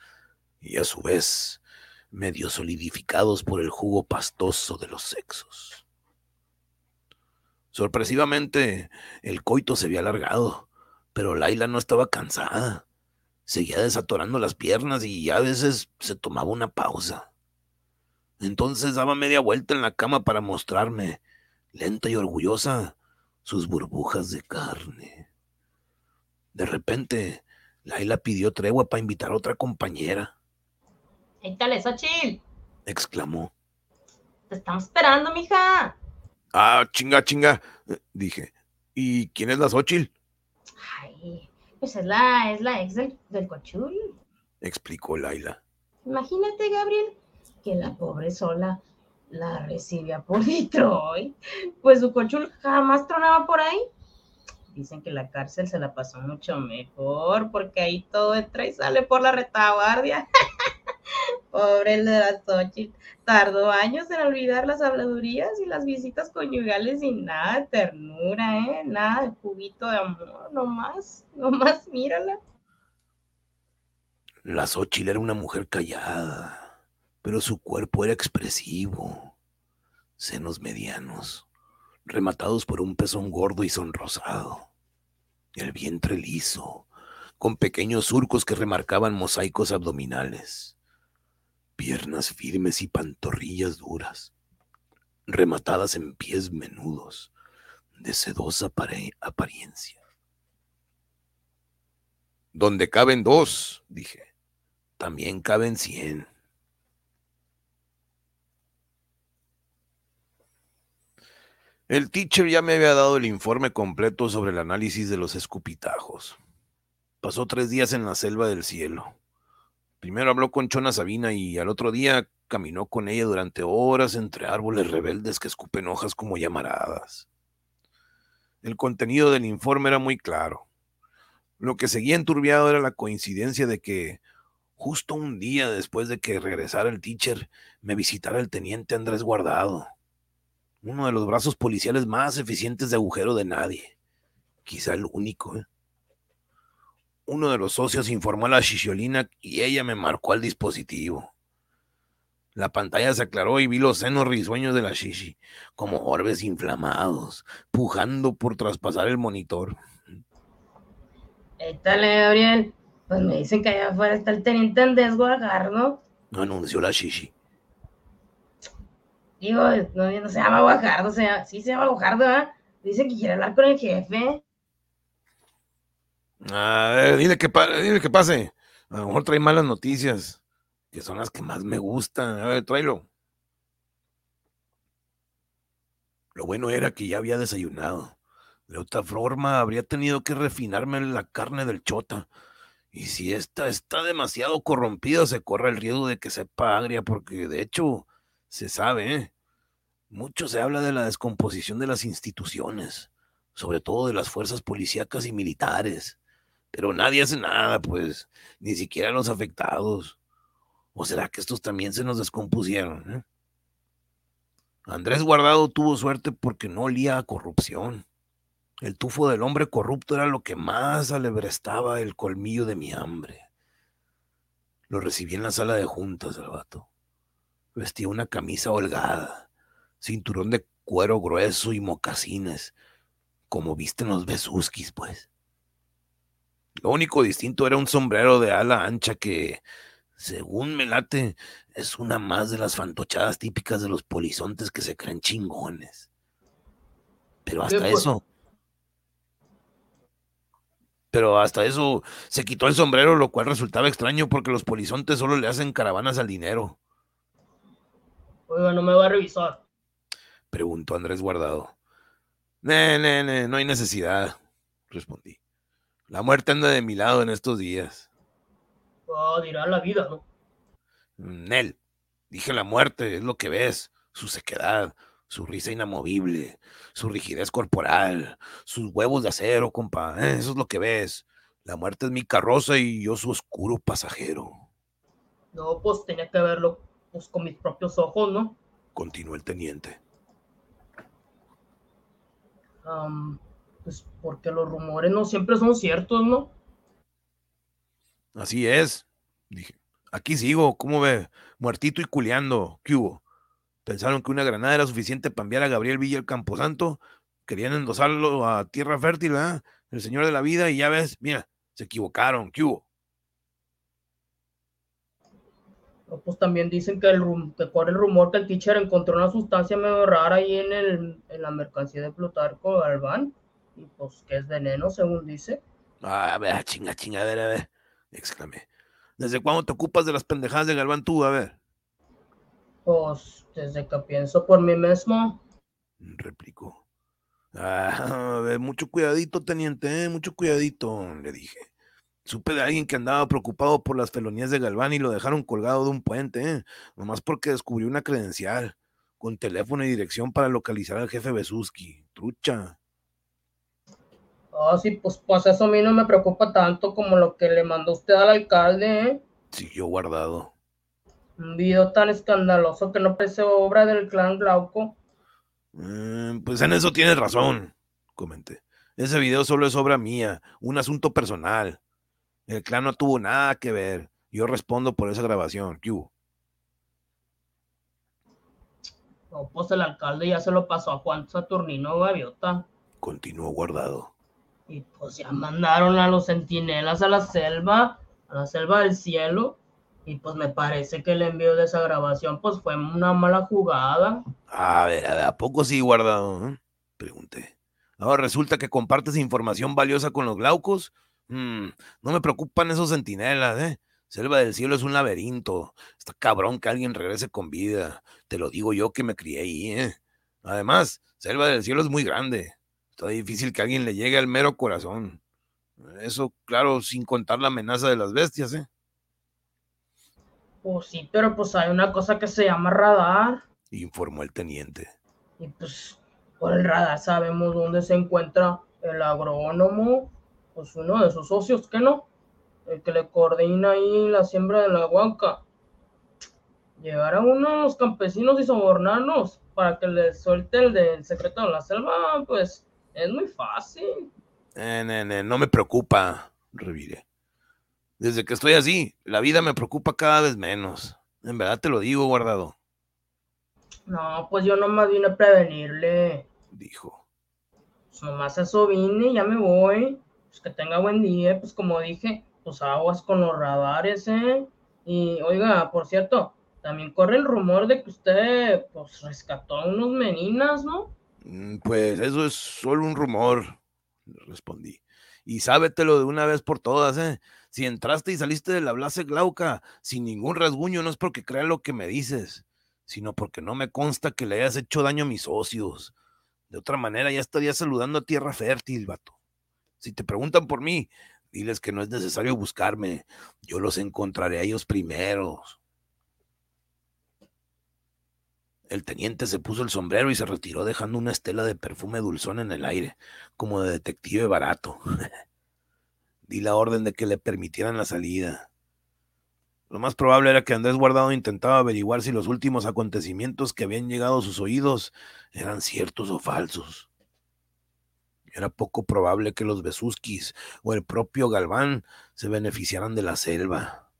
Speaker 3: y a su vez medio solidificados por el jugo pastoso de los sexos. Sorpresivamente, el coito se había alargado, pero Laila no estaba cansada. Seguía desatorando las piernas y a veces se tomaba una pausa. Entonces daba media vuelta en la cama para mostrarme, lenta y orgullosa, sus burbujas de carne. De repente, Laila pidió tregua para invitar a otra compañera.
Speaker 4: Échale, Xochitl.
Speaker 3: exclamó.
Speaker 4: Te estamos esperando, mija.
Speaker 3: Ah, chinga, chinga, dije. ¿Y quién es la Xochitl?
Speaker 4: Ay, pues es la, es la ex del, del cochul.
Speaker 3: Explicó Laila.
Speaker 4: Imagínate, Gabriel, que la pobre sola la recibía por Detroit. Pues su cochul jamás tronaba por ahí. Dicen que la cárcel se la pasó mucho mejor porque ahí todo entra y sale por la retaguardia.
Speaker 6: Pobre el de la Xochitl. Tardó años en olvidar las habladurías y las visitas conyugales sin nada de ternura, ¿eh? Nada de juguito de amor, nomás, nomás, mírala.
Speaker 2: La Xochitl era una mujer callada, pero su cuerpo era expresivo. Senos medianos, rematados por un pezón gordo y sonrosado. El vientre liso, con pequeños surcos que remarcaban mosaicos abdominales. Piernas firmes y pantorrillas duras, rematadas en pies menudos, de sedosa apariencia. Donde caben dos, dije también caben 100. El teacher ya me había dado el informe completo sobre el análisis de los escupitajos. Pasó tres días en la selva del cielo. Primero habló con Chona Sabina y al otro día caminó con ella durante horas entre árboles rebeldes que escupen hojas como llamaradas. El contenido del informe era muy claro. Lo que seguía enturbiado era la coincidencia de que Justo un día después de que regresara el teacher, me visitara el teniente Andrés Guardado, uno de los brazos policiales más eficientes de agujero de nadie, quizá el único. ¿eh? Uno de los socios informó a la Shisiolina y ella me marcó al dispositivo. La pantalla se aclaró y vi los senos risueños de la Shishi, como orbes inflamados, pujando por traspasar el monitor.
Speaker 6: Étale, Gabriel. Pues me dicen que allá afuera está el teniente Andrés Guajardo.
Speaker 2: No anunció la Shishi.
Speaker 6: Digo, no, se llama Guajardo, se sí se llama Guajardo, ¿eh? Dicen que quiere hablar con el jefe.
Speaker 2: A ver, dile que, pase. A lo mejor trae malas noticias, que son las que más me gustan. A ver, tráelo. Lo bueno era que ya había desayunado. De otra forma, habría tenido que refinarme la carne del chota y si esta está demasiado corrompida, se corre el riesgo de que sepa agria, porque de hecho se sabe, ¿eh? mucho se habla de la descomposición de las instituciones, sobre todo de las fuerzas policíacas y militares, pero nadie hace nada, pues, ni siquiera los afectados. ¿O será que estos también se nos descompusieron? Eh? Andrés Guardado tuvo suerte porque no olía a corrupción. El tufo del hombre corrupto era lo que más alebrestaba el colmillo de mi hambre. Lo recibí en la sala de juntas, el vato. Vestía una camisa holgada, cinturón de cuero grueso y mocasines, como visten los besuskis, pues. Lo único distinto era un sombrero de ala ancha que, según me late, es una más de las fantochadas típicas de los polizontes que se creen chingones. Pero hasta pues, eso, pero hasta eso se quitó el sombrero, lo cual resultaba extraño porque los polizontes solo le hacen caravanas al dinero.
Speaker 1: Oiga, ¿no me va a revisar?
Speaker 2: Preguntó Andrés Guardado. Ne, ne, ne, no hay necesidad, respondí. La muerte anda de mi lado en estos días.
Speaker 1: Ah, dirá la vida, ¿no?
Speaker 2: Nel, dije la muerte, es lo que ves, su sequedad, su risa inamovible, su rigidez corporal, sus huevos de acero, compa. ¿eh? Eso es lo que ves. La muerte es mi carroza y yo su oscuro pasajero.
Speaker 1: No, pues tenía que verlo pues, con mis propios ojos, ¿no?
Speaker 2: Continuó el teniente.
Speaker 1: pues porque los rumores no siempre son ciertos, ¿no?
Speaker 2: Así es, dije. Aquí sigo, ¿cómo ve? Muertito y culeando. ¿Qué hubo? Pensaron que una granada era suficiente para enviar a Gabriel Villa al Camposanto. Querían endosarlo a tierra fértil, ¿verdad? El señor de la vida, y ya ves, mira, se equivocaron. ¿Qué hubo?
Speaker 1: pues también dicen que, el que corre el rumor que el teacher encontró una sustancia medio rara ahí en, el, en la mercancía de Plutarco Galván. Y pues que es veneno, según dice.
Speaker 2: Ah, a ver, chinga, chinga, a ver, a ver, exclamé. ¿Desde cuándo te ocupas de las pendejadas de Galván tú? A ver.
Speaker 1: Pues desde que pienso por mí mismo.
Speaker 2: Replicó. Ah, mucho cuidadito, teniente, ¿eh? mucho cuidadito, le dije. Supe de alguien que andaba preocupado por las felonías de Galván y lo dejaron colgado de un puente, ¿eh? nomás porque descubrió una credencial con teléfono y dirección para localizar al jefe Besuski. Trucha.
Speaker 1: Ah, sí, pues, pues eso a mí no me preocupa tanto como lo que le mandó usted al alcalde, ¿eh?
Speaker 2: Siguió guardado.
Speaker 1: Un video tan escandaloso que no parece obra del clan Glauco.
Speaker 2: Mm, pues en eso tienes razón, comenté. Ese video solo es obra mía, un asunto personal. El clan no tuvo nada que ver. Yo respondo por esa grabación. ¿Qué hubo?
Speaker 1: No, pues el alcalde ya se lo pasó a Juan Saturnino Gaviota.
Speaker 2: Continuó guardado.
Speaker 1: Y pues ya mandaron a los centinelas a la selva, a la selva del cielo. Y pues me parece que el envío de esa grabación pues fue una mala jugada.
Speaker 2: A ver, a, ver, ¿a poco sí guardado? eh? Pregunté. Ahora resulta que compartes información valiosa con los glaucos. Mm, no me preocupan esos centinelas, ¿eh? Selva del Cielo es un laberinto. Está cabrón que alguien regrese con vida. Te lo digo yo que me crié ahí, ¿eh? Además, Selva del Cielo es muy grande. Está difícil que alguien le llegue al mero corazón. Eso, claro, sin contar la amenaza de las bestias, ¿eh?
Speaker 1: Pues sí, pero pues hay una cosa que se llama radar.
Speaker 2: Informó el teniente.
Speaker 1: Y pues por el radar sabemos dónde se encuentra el agrónomo, pues uno de sus socios, que no, el que le coordina ahí la siembra de la huanca. Llegar a unos campesinos y sobornarnos para que les suelte el del secreto de la selva, pues es muy fácil.
Speaker 2: Eh, ne, ne, no me preocupa, reviré. Desde que estoy así, la vida me preocupa cada vez menos. En verdad te lo digo, guardado,
Speaker 1: No, pues yo nomás vine a prevenirle.
Speaker 2: dijo.
Speaker 1: Nomás eso vine, ya me voy. Pues que tenga buen día, pues como dije, pues aguas con los radares, ¿eh? Y oiga, por cierto, también corre el rumor de que usted, pues, rescató a unos meninas, ¿no?
Speaker 2: "Mm, Pues eso es solo un rumor, respondí. Y sábetelo de una vez por todas, ¿eh? Si entraste y saliste de la blase glauca sin ningún rasguño, no es porque crea lo que me dices, sino porque no me consta que le hayas hecho daño a mis socios. De otra manera, ya estaría saludando a tierra fértil, vato. Si te preguntan por mí, diles que no es necesario buscarme. Yo los encontraré a ellos primeros. El teniente se puso el sombrero y se retiró dejando una estela de perfume dulzón en el aire, como de detective barato. Di la orden de que le permitieran la salida. Lo más probable era que Andrés Guardado intentaba averiguar si los últimos acontecimientos que habían llegado a sus oídos eran ciertos o falsos. Era poco probable que los Besuskis o el propio Galván se beneficiaran de la selva.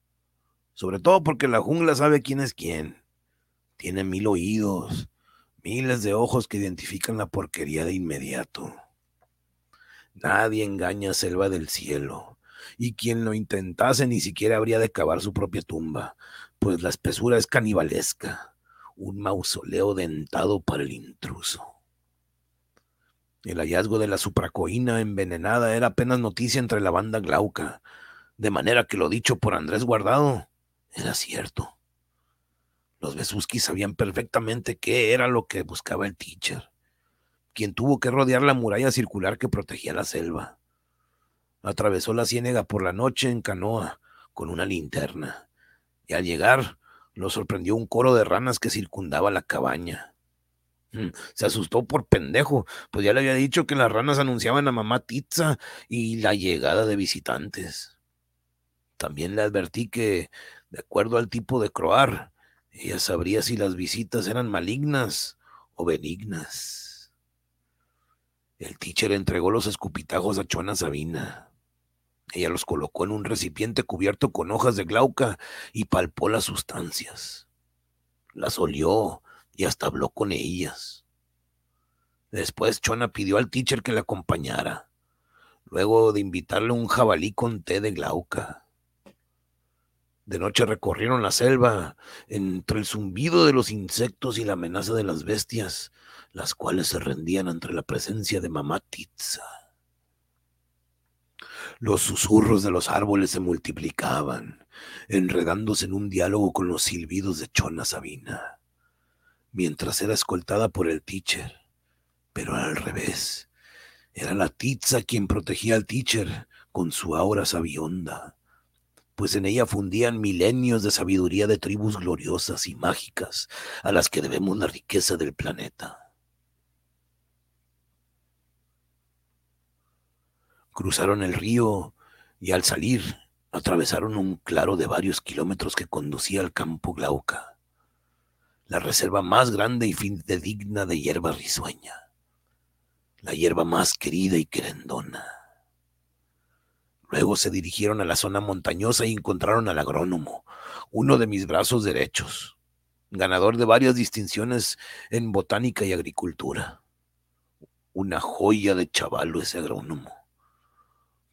Speaker 2: Sobre todo porque la jungla sabe quién es quién. Tiene mil oídos, miles de ojos que identifican la porquería de inmediato. Nadie engaña a Selva del Cielo, y quien lo intentase ni siquiera habría de cavar su propia tumba, pues la espesura es canibalesca, un mausoleo dentado para el intruso. El hallazgo de la supracoína envenenada era apenas noticia entre la banda glauca, de manera que lo dicho por Andrés Guardado era cierto. Los Besuskis sabían perfectamente qué era lo que buscaba el teacher, quien tuvo que rodear la muralla circular que protegía la selva. Atravesó la ciénega por la noche en canoa, con una linterna, y al llegar lo sorprendió un coro de ranas que circundaba la cabaña. Mm, Se asustó por pendejo, pues ya le había dicho que las ranas anunciaban a mamá Titza y la llegada de visitantes. También le advertí que, de acuerdo al tipo de croar, ella sabría si las visitas eran malignas o benignas. El teacher entregó los escupitajos a Chona Sabina. Ella los colocó en un recipiente cubierto con hojas de glauca y palpó las sustancias. Las olió y hasta habló con ellas. Después Chona pidió al teacher que la acompañara, luego de invitarle un jabalí con té de glauca. De noche recorrieron la selva entre el zumbido de los insectos y la amenaza de las bestias, las cuales se rendían ante la presencia de mamá Titza. Los susurros de los árboles se multiplicaban, enredándose en un diálogo con los silbidos de Chona Sabina, mientras era escoltada por el teacher, pero al revés. Era la Titza quien protegía al teacher con su aura sabionda pues en ella fundían milenios de sabiduría de tribus gloriosas y mágicas a las que debemos la riqueza del planeta. Cruzaron el río y al salir
Speaker 3: atravesaron un claro de varios kilómetros que conducía al campo Glauca, la reserva más grande y fidedigna de hierba risueña, la hierba más querida y querendona. Luego se dirigieron a la zona montañosa y encontraron al agrónomo, uno de mis brazos derechos, ganador de varias distinciones en botánica y agricultura. Una joya de chavalo ese agrónomo.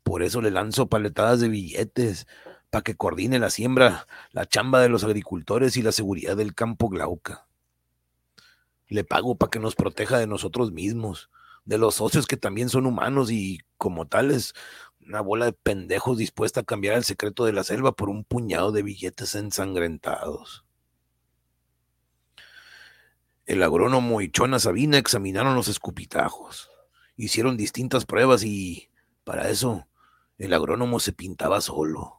Speaker 3: Por eso le lanzo paletadas de billetes, para que coordine la siembra, la chamba de los agricultores y la seguridad del campo Glauca. Le pago para que nos proteja de nosotros mismos, de los socios que también son humanos y, como tales, una bola de pendejos dispuesta a cambiar el secreto de la selva por un puñado de billetes ensangrentados. El agrónomo y Chona Sabina examinaron los escupitajos, hicieron distintas pruebas y, para eso, el agrónomo se pintaba solo.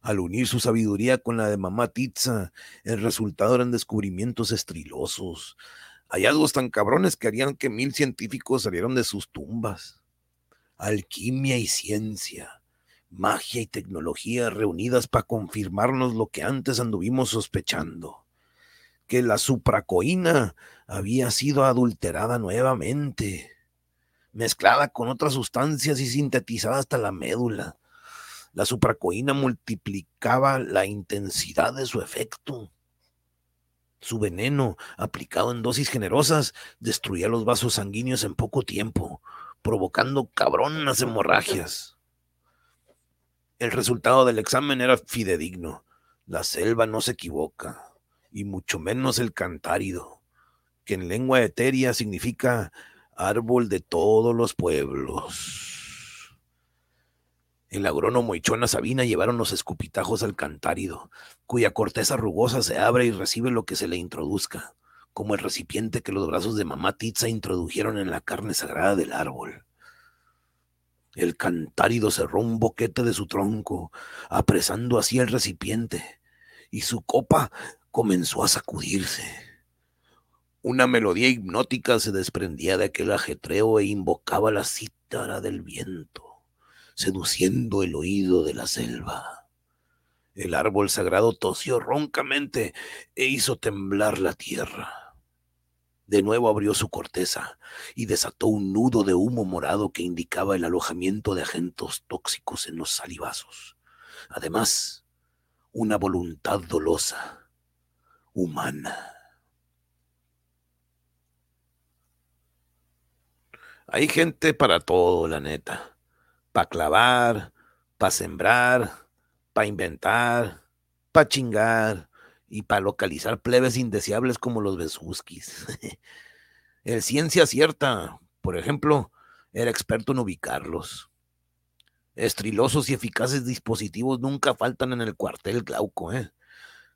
Speaker 3: Al unir su sabiduría con la de mamá Titza, el resultado eran descubrimientos estrilosos, hallazgos tan cabrones que harían que mil científicos salieran de sus tumbas. Alquimia y ciencia, magia y tecnología reunidas para confirmarnos lo que antes anduvimos sospechando, que la supracoína había sido adulterada nuevamente mezclada con otras sustancias y sintetizada hasta la médula. La supracoína multiplicaba la intensidad de su efecto. Su veneno, aplicado en dosis generosas, destruía los vasos sanguíneos en poco tiempo, provocando cabronas hemorragias. El resultado del examen era fidedigno. La selva no se equivoca, y mucho menos el cantárido, que en lengua etérea significa árbol de todos los pueblos. El agrónomo y Chona Sabina llevaron los escupitajos al cantárido, cuya corteza rugosa se abre y recibe lo que se le introduzca, como el recipiente que los brazos de mamá Titza introdujeron en la carne sagrada del árbol. El cantárido cerró un boquete de su tronco, apresando así el recipiente, y su copa comenzó a sacudirse. Una melodía hipnótica se desprendía de aquel ajetreo e invocaba la cítara del viento, seduciendo el oído de la selva. El árbol sagrado tosió roncamente e hizo temblar la tierra. De nuevo abrió su corteza y desató un nudo de humo morado que indicaba el alojamiento de agentes tóxicos en los salivazos. Además, una voluntad dolosa, humana. Hay gente para todo, la neta. Para clavar, para sembrar, para inventar, para chingar y para localizar plebes indeseables como los besuskis. El ciencia cierta, por ejemplo, era experto en ubicarlos. Estrilosos y eficaces dispositivos nunca faltan en el cuartel Glauco, ¿eh?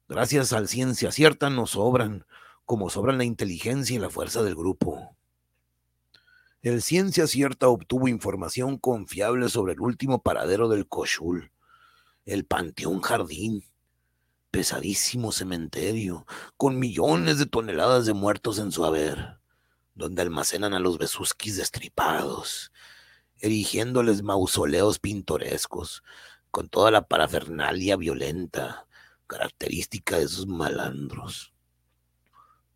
Speaker 3: Gracias al ciencia cierta nos sobran, como sobran la inteligencia y la fuerza del grupo. El Ciencia Cierta obtuvo información confiable sobre el último paradero del Cochul, el Panteón Jardín, pesadísimo cementerio, con millones de toneladas de muertos en su haber, donde almacenan a los besuskis destripados, erigiéndoles mausoleos pintorescos, con toda la parafernalia violenta, característica de sus malandros.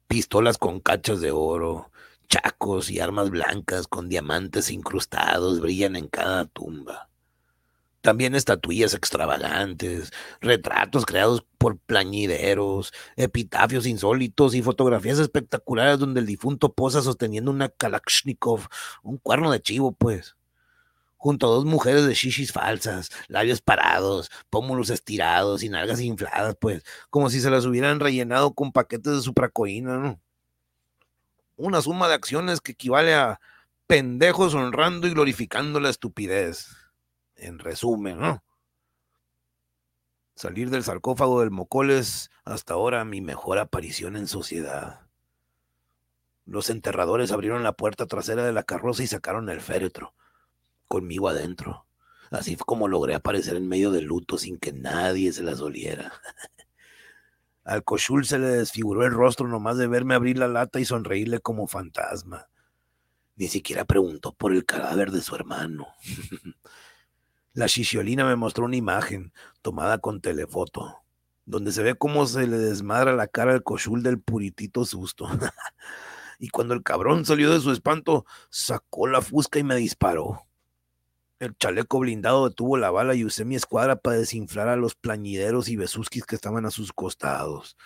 Speaker 3: Pistolas con cachas de oro, chacos y armas blancas con diamantes incrustados brillan en cada tumba. También estatuillas extravagantes, retratos creados por plañideros, epitafios insólitos y fotografías espectaculares donde el difunto posa sosteniendo una Kalashnikov, un cuerno de chivo, pues. Junto a dos mujeres de shishis falsas, labios parados, pómulos estirados y nalgas infladas, pues, como si se las hubieran rellenado con paquetes de supracoína, ¿no? una suma de acciones que equivale a pendejos honrando y glorificando la estupidez. En resumen, ¿no? Salir del sarcófago del Mocol es hasta ahora mi mejor aparición en sociedad. Los enterradores abrieron la puerta trasera de la carroza y sacaron el féretro, conmigo adentro. Así fue como logré aparecer en medio del luto sin que nadie se las oliera. Al Cochul se le desfiguró el rostro nomás de verme abrir la lata y sonreírle como fantasma. Ni siquiera preguntó por el cadáver de su hermano. La Chichiolina me mostró una imagen tomada con telefoto, donde se ve cómo se le desmadra la cara al cochul del puritito susto. y cuando el cabrón salió de su espanto, sacó la fusca y me disparó. El chaleco blindado detuvo la bala y usé mi escuadra para desinflar a los plañideros y besuskis que estaban a sus costados.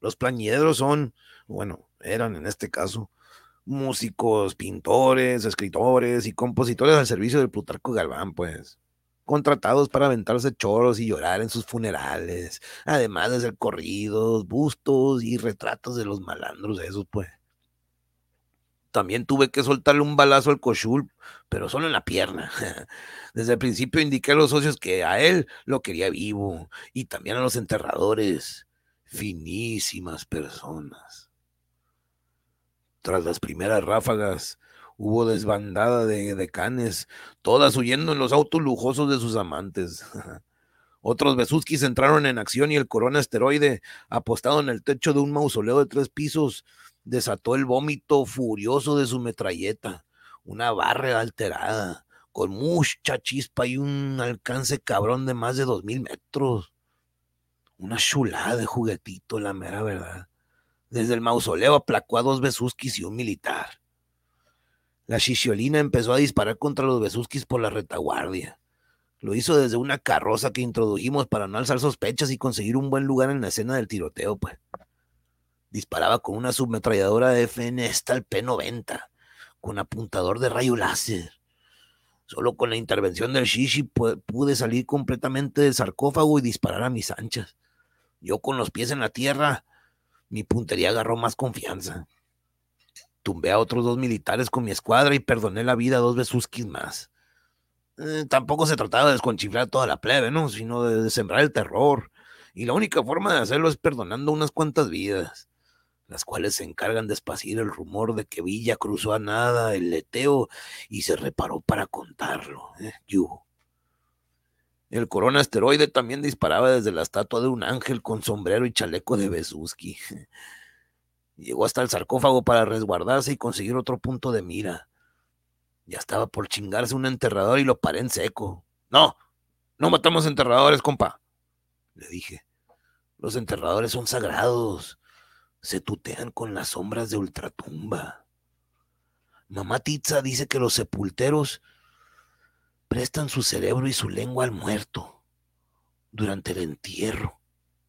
Speaker 3: Los plañideros son, bueno, eran en este caso, músicos, pintores, escritores y compositores al servicio del Plutarco Galván, pues. Contratados para aventarse choros y llorar en sus funerales, además de hacer corridos, bustos y retratos de los malandros, esos, pues. También tuve que soltarle un balazo al cochul, pero solo en la pierna. Desde el principio indiqué a los socios que a él lo quería vivo y también a los enterradores. Finísimas personas. Tras las primeras ráfagas, hubo desbandada de, de canes, todas huyendo en los autos lujosos de sus amantes. Otros Besuskis entraron en acción y el corona asteroide, apostado en el techo de un mausoleo de tres pisos, desató el vómito furioso de su metralleta, una barra alterada, con mucha chispa y un alcance cabrón de más de dos mil metros. Una chulada de juguetito, la mera verdad. Desde el mausoleo aplacó a dos besuskis y un militar. La chichiolina empezó a disparar contra los besuskis por la retaguardia. Lo hizo desde una carroza que introdujimos para no alzar sospechas y conseguir un buen lugar en la escena del tiroteo, pues. Disparaba con una submetralladora de FN el P90, con apuntador de rayo láser. Solo con la intervención del Shishi pude salir completamente del sarcófago y disparar a mis anchas. Yo con los pies en la tierra, mi puntería agarró más confianza. Tumbé a otros dos militares con mi escuadra y perdoné la vida a dos besuskis más. Eh, tampoco se trataba de desconchiflar toda la plebe, ¿no? Sino de, sembrar el terror. Y la única forma de hacerlo es perdonando unas cuantas vidas, las cuales se encargan de esparcir el rumor de que Villa cruzó a nada el leteo y se reparó para contarlo. ¿eh? El corona asteroide también disparaba desde la estatua de un ángel con sombrero y chaleco de Besuski. Llegó hasta el sarcófago para resguardarse y conseguir otro punto de mira. Ya estaba por chingarse un enterrador y lo paré en seco. No, no matamos enterradores, compa. Le dije. Los enterradores son sagrados. Se tutean con las sombras de ultratumba. Mamá Titza dice que los sepulteros prestan su cerebro y su lengua al muerto durante el entierro,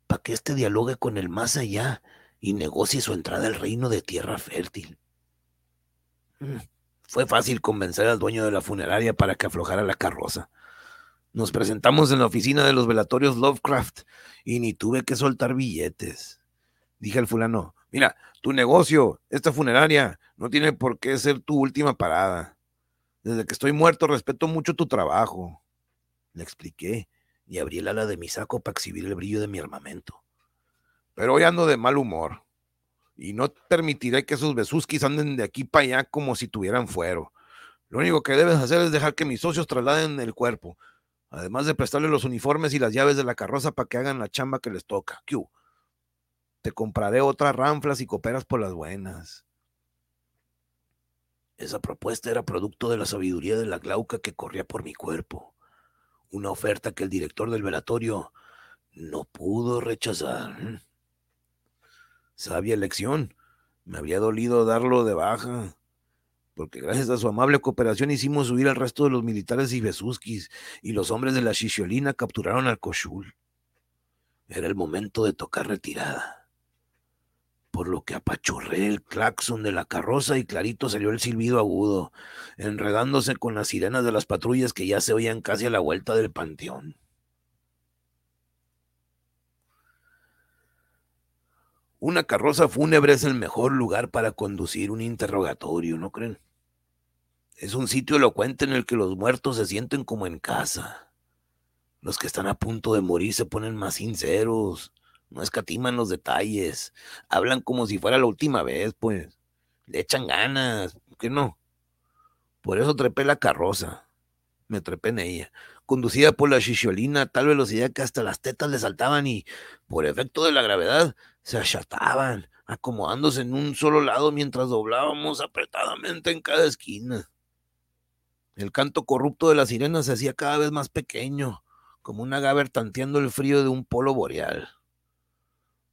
Speaker 3: para que éste dialogue con el más allá y negocie su entrada al reino de tierra fértil. Mm, fue fácil convencer al dueño de la funeraria para que aflojara la carroza. Nos presentamos en la oficina de los velatorios Lovecraft y ni tuve que soltar billetes. Dije al fulano, mira, tu negocio, esta funeraria, no tiene por qué ser tu última parada. Desde que estoy muerto respeto mucho tu trabajo. Le expliqué y abrí el ala de mi saco para exhibir el brillo de mi armamento. Pero hoy ando de mal humor. Y no permitiré que esos besuskis anden de aquí para allá como si tuvieran fuero. Lo único que debes hacer es dejar que mis socios trasladen el cuerpo, además de prestarle los uniformes y las llaves de la carroza para que hagan la chamba que les toca. Te compraré otras ranflas y cooperas por las buenas. Esa propuesta era producto de la sabiduría de la glauca que corría por mi cuerpo. Una oferta que el director del velatorio no pudo rechazar. Sabia elección. Me había dolido darlo de baja, porque gracias a su amable cooperación hicimos huir al resto de los militares y besuskis, y los hombres de la Chichiolina capturaron al Koshul. Era el momento de tocar retirada por lo que apachurré el claxon de la carroza y clarito salió el silbido agudo, enredándose con las sirenas de las patrullas que ya se oían casi a la vuelta del panteón. Una carroza fúnebre es el mejor lugar para conducir un interrogatorio, ¿no creen? Es un sitio elocuente en el que los muertos se sienten como en casa. Los que están a punto de morir se ponen más sinceros, no escatiman los detalles, hablan como si fuera la última vez, pues. Le echan ganas, ¿por qué no? Por eso trepé la carroza. Me trepé en ella, conducida por la chichiolina a tal velocidad que hasta las tetas le saltaban y, por efecto de la gravedad, se achataban, acomodándose en un solo lado mientras doblábamos apretadamente en cada esquina. El canto corrupto de la sirena se hacía cada vez más pequeño, como una gaber tanteando el frío de un polo boreal.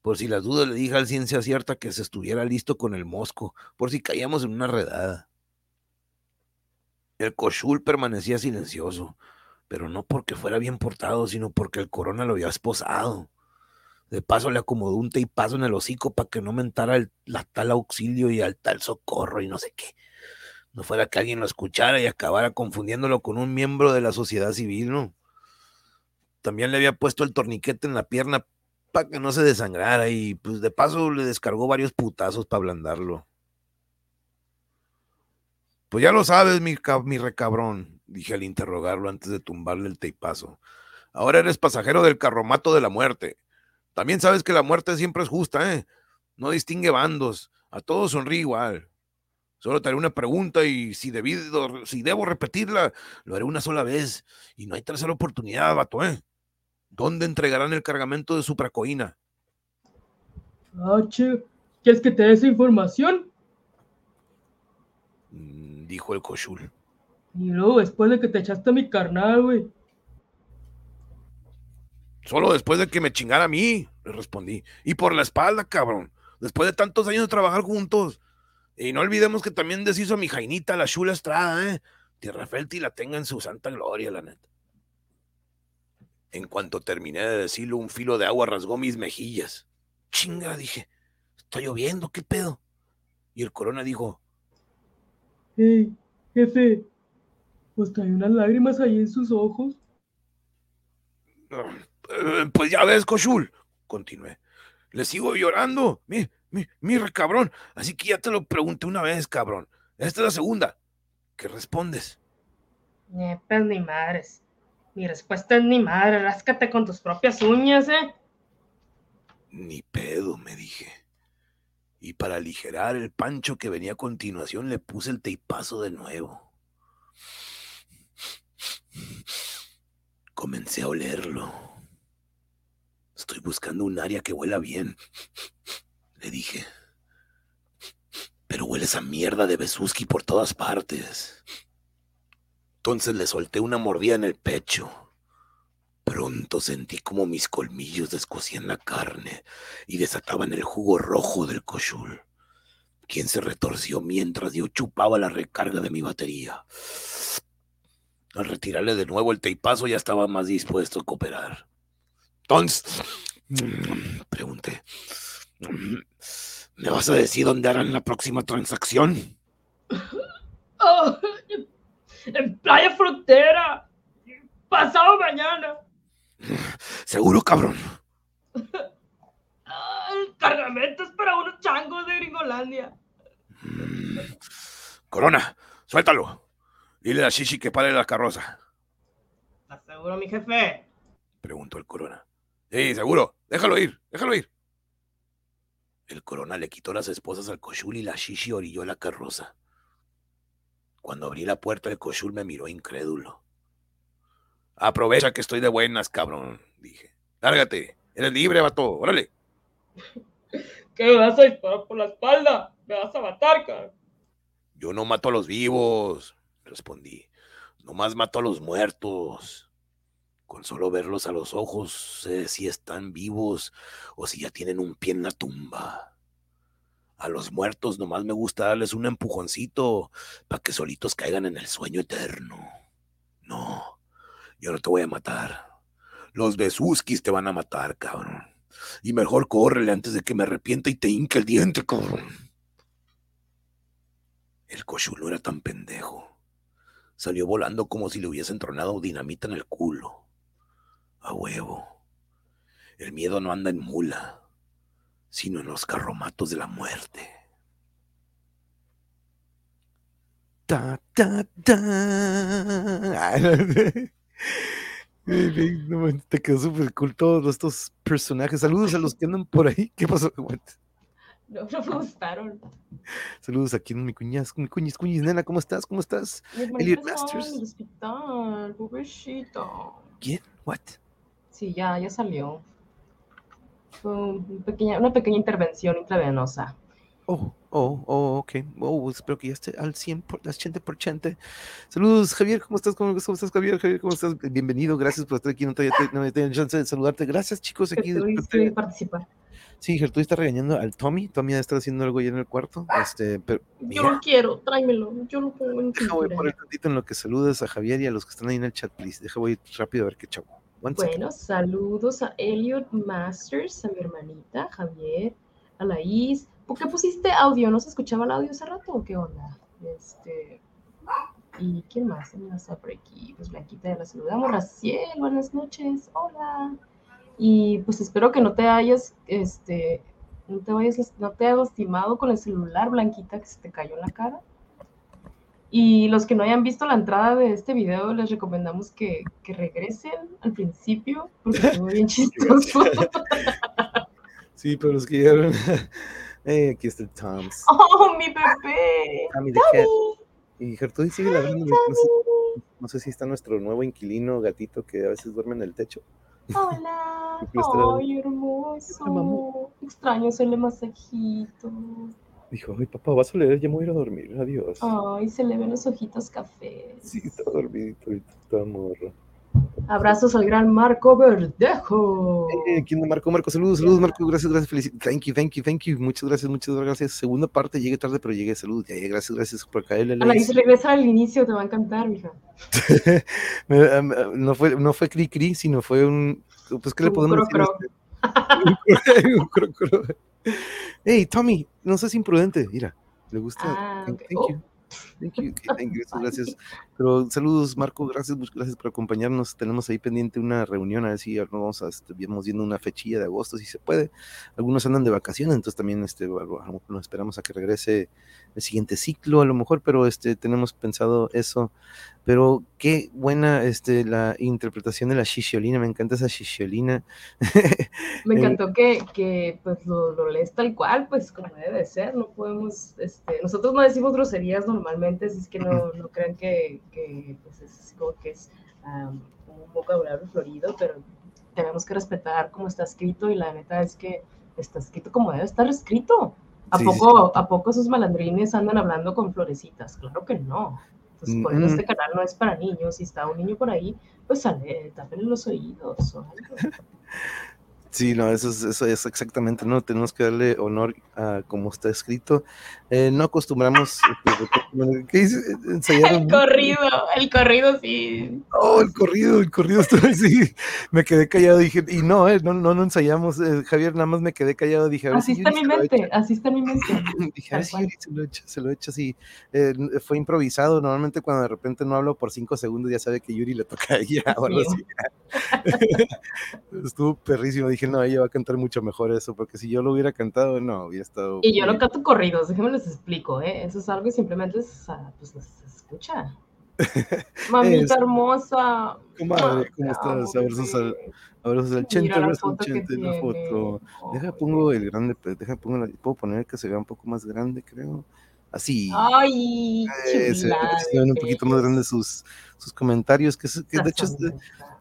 Speaker 3: Por si las dudas le dije al ciencia cierta que se estuviera listo con el mosco, por si caíamos en una redada. El cochul permanecía silencioso, pero no porque fuera bien portado, sino porque el corona lo había esposado. De paso le acomodó un teipazo en el hocico para que no mentara el, la tal auxilio y al tal socorro y no sé qué. No fuera que alguien lo escuchara y acabara confundiéndolo con un miembro de la sociedad civil, ¿no? También le había puesto el torniquete en la pierna para que no se desangrara y pues de paso le descargó varios putazos para ablandarlo. Pues ya lo sabes, mi, mi recabrón, dije al interrogarlo antes de tumbarle el teipazo. Ahora eres pasajero del carromato de la muerte. También sabes que la muerte siempre es justa, ¿eh? No distingue bandos, a todos sonríe igual. Solo te haré una pregunta y si, debido, si debo repetirla, lo haré una sola vez. Y no hay tercera oportunidad, vato, ¿eh? ¿Dónde entregarán el cargamento de supracoína?
Speaker 5: Ah, che, ¿quieres que te dé esa información?
Speaker 3: Mm, dijo el cochul.
Speaker 5: Y luego, después de que te echaste a mi carnal, güey.
Speaker 3: Solo después de que me chingara a mí, le respondí. Y por la espalda, cabrón. Después de tantos años de trabajar juntos. Y no olvidemos que también deshizo a mi Jainita, la chula Estrada, ¿eh? Tierra Felti la tenga en su santa gloria, la neta. En cuanto terminé de decirlo, un filo de agua rasgó mis mejillas. Chinga, dije, está lloviendo, ¿qué pedo? Y el corona dijo,
Speaker 5: Hey, jefe, pues hay unas lágrimas ahí en sus ojos.
Speaker 3: "Eh, pues ya ves, Cochul, continué. Le sigo llorando, mi, mi, mira, cabrón. Así que ya te lo pregunté una vez, cabrón. Esta es la segunda. ¿Qué respondes?
Speaker 4: Eh, pues ni madres. Mi respuesta es ni madre. Ráscate con tus propias uñas, ¿eh?
Speaker 3: Ni pedo, me dije. Y para aligerar el pancho que venía a continuación, le puse el teipazo de nuevo. Comencé a olerlo. Estoy buscando un área que huela bien, le dije. Pero huele esa mierda de Besuski por todas partes. Entonces le solté una mordida en el pecho. Pronto sentí como mis colmillos descosían la carne y desataban el jugo rojo del cochul, quien se retorció mientras yo chupaba la recarga de mi batería. Al retirarle de nuevo el teipazo ya estaba más dispuesto a cooperar. Entonces, pregunté, ¿me vas a decir dónde harán la próxima transacción?
Speaker 5: Oh, en Playa Frontera. Pasado mañana.
Speaker 3: Seguro, cabrón.
Speaker 5: Ah, el cargamento es para unos changos de Gringolandia.
Speaker 3: Mm. Corona, suéltalo. Dile a Shishi que pare la carroza.
Speaker 5: ¿Estás seguro, mi jefe?
Speaker 3: Preguntó el corona. Sí, seguro. Déjalo ir, déjalo ir. El corona le quitó las esposas al cochul y la Shishi orilló la carroza. Cuando abrí la puerta, el cochul me miró incrédulo. Aprovecha que estoy de buenas, cabrón, dije. Lárgate. Eres libre, vato. Órale.
Speaker 5: ¿Qué me vas a disparar por la espalda? Me vas a matar, cabrón.
Speaker 3: Yo no mato a los vivos, respondí. Nomás mato a los muertos. Con solo verlos a los ojos sé si están vivos o si ya tienen un pie en la tumba. A los muertos nomás me gusta darles un empujoncito para que solitos caigan en el sueño eterno. No, yo no te voy a matar. Los besuskis te van a matar, cabrón. Y mejor córrele antes de que me arrepienta y te hinque el diente, cabrón. El cochul no era tan pendejo. Salió volando como si le hubiesen tronado dinamita en el culo. A huevo. El miedo no anda en mula, sino en los carromatos de la muerte.
Speaker 2: Ta, ta, ta. Man, te quedó súper cool todos estos personajes. Saludos a los que andan por ahí. ¿Qué pasó?
Speaker 4: No, no me gustaron.
Speaker 2: Saludos aquí en mi cuñaz, mi cuñis, cuñis, nena, ¿cómo estás? ¿Cómo estás? Elliot Masters.
Speaker 4: en el hospital, pobrecito.
Speaker 2: ¿Quién? ¿What?
Speaker 1: Sí, ya, ya salió. Fue un pequeña, una pequeña intervención intravenosa.
Speaker 2: Oh, Oh, oh, ok. Oh, espero que ya esté al 100%, por, al 80%. Saludos, Javier, ¿cómo estás? ¿Cómo, cómo estás, Javier? Javier, ¿cómo estás? Bienvenido, gracias por estar aquí. No te, no me tengo chance de saludarte. Gracias, chicos. Aquí,
Speaker 1: Gertrudis participar.
Speaker 2: Sí, Gertrudis está regañando al Tommy. Tommy está haciendo algo ahí en el cuarto. Este, pero,
Speaker 1: yo lo quiero, tráemelo. Yo lo pongo en
Speaker 2: Deja voy por el tantito en lo que saludas a Javier y a los que están ahí en el chat, please. Deja voy rápido a ver qué chavo.
Speaker 1: Bueno, saludos a Elliot Masters, a mi hermanita, Javier, a Laís. ¿Por qué pusiste audio? ¿No se escuchaba el audio hace rato o qué onda? Este. ¿Y quién más? ¿Quién más está por aquí? Pues Blanquita ya la saludamos. Raciel, buenas noches. Hola. Y pues espero que no te hayas, este, no te vayas, no te hayas lastimado con el celular, Blanquita, que se te cayó en la cara. Y los que no hayan visto la entrada de este video, les recomendamos que, que regresen al principio, porque estuvo bien chistoso.
Speaker 2: Sí, pero los que llegaron. Eh, aquí está Toms.
Speaker 1: ¡Oh, mi bebé!
Speaker 2: Tommy the Cat. Y Gertrudis sigue ladrando. No sé, no sé si está nuestro nuevo inquilino gatito que a veces duerme en el techo.
Speaker 1: Hola. Ay, hermoso. Extraño hacerle masajito.
Speaker 2: Dijo, ay papá, vas a leer, ya me voy a ir a dormir, adiós.
Speaker 1: Ay, se le ven los ojitos cafés.
Speaker 2: Sí, está dormidito, está morro.
Speaker 1: Abrazos al gran Marco Verdejo.
Speaker 2: Eh, ¿Quién es Marco? Marco, saludos, saludos, Marco, gracias, gracias, felicidades. Thank you, thank you, thank you. Muchas gracias, muchas gracias. Segunda parte, llegué tarde, pero llegué, salud. Ya, ya, gracias, gracias por caerle.
Speaker 1: A la dice, regresa al inicio, te va a encantar, mija.
Speaker 2: no fue, no fue cri cri, sino fue un, pues, ¿qué le podemos decir? Hey, Tommy, no seas imprudente, mira, le gusta.
Speaker 1: Ah,
Speaker 2: thank,
Speaker 1: okay.
Speaker 2: thank
Speaker 1: Oh.
Speaker 2: Thank you, thank you, gracias. Pero saludos, Marco, gracias, muchas gracias por acompañarnos. Tenemos ahí pendiente una reunión, a ver si nos vamos a, este, viendo una fechilla de agosto, si se puede. Algunos andan de vacaciones, entonces también este, nos esperamos a que regrese el siguiente ciclo, a lo mejor, pero este, tenemos pensado eso. Pero qué buena este, la interpretación de la Shishiolina, me encanta esa Shishiolina.
Speaker 1: Me encantó que, que pues lo, lo lees tal cual, pues como debe de ser, no podemos, este, nosotros no decimos groserías normalmente, así es que no, no crean que, que pues es como que es um, un vocabulario florido, pero tenemos que respetar cómo está escrito y la neta es que está escrito como debe estar escrito. ¿A
Speaker 2: Sí, sí,
Speaker 1: poco, ¿A poco esos malandrines andan hablando con florecitas? Claro que no. Entonces, por eso
Speaker 2: Mm.
Speaker 1: este canal no es para niños. Si está un niño por ahí, pues sale, tápenle los oídos o algo.
Speaker 2: Sí, no, eso es, eso es exactamente, ¿no? Tenemos que darle honor a como está escrito. Eh, no acostumbramos. este, ¿Qué dice?
Speaker 1: El corrido, el corrido sí.
Speaker 2: Oh, el corrido, el corrido estuvo así. Me quedé callado, dije, y no, eh, no, no, no ensayamos. eh, Javier, nada más me quedé callado, dije, a ver
Speaker 1: Así
Speaker 2: si
Speaker 1: está mi mente, así está en mi mente.
Speaker 2: Dije, a ver si se lo echa, se lo echa así. Eh, fue improvisado. Normalmente cuando de repente no hablo por cinco segundos, ya sabe que Yuri le toca a ella o algo
Speaker 1: Sí.
Speaker 2: así. Estuvo perrísimo. Dije, no, ella va a cantar mucho mejor eso, porque si yo lo hubiera cantado, no, hubiera estado.
Speaker 1: Y yo no canto corridos, déjenme les explico, ¿eh? Eso es algo que simplemente es, pues, se escucha. Mamita
Speaker 2: Es-
Speaker 1: hermosa.
Speaker 2: Comadre, ¿cómo estás? Abrazos al, abrazos al chente, abrazos al chente, la foto. Deja, pongo el grande, pues, deja, pongo la- puedo poner que se vea un poco más grande, creo. Así.
Speaker 1: Ay,
Speaker 2: Eh, se, se ven un poquito más grandes sus, sus comentarios, que, que de hecho es de-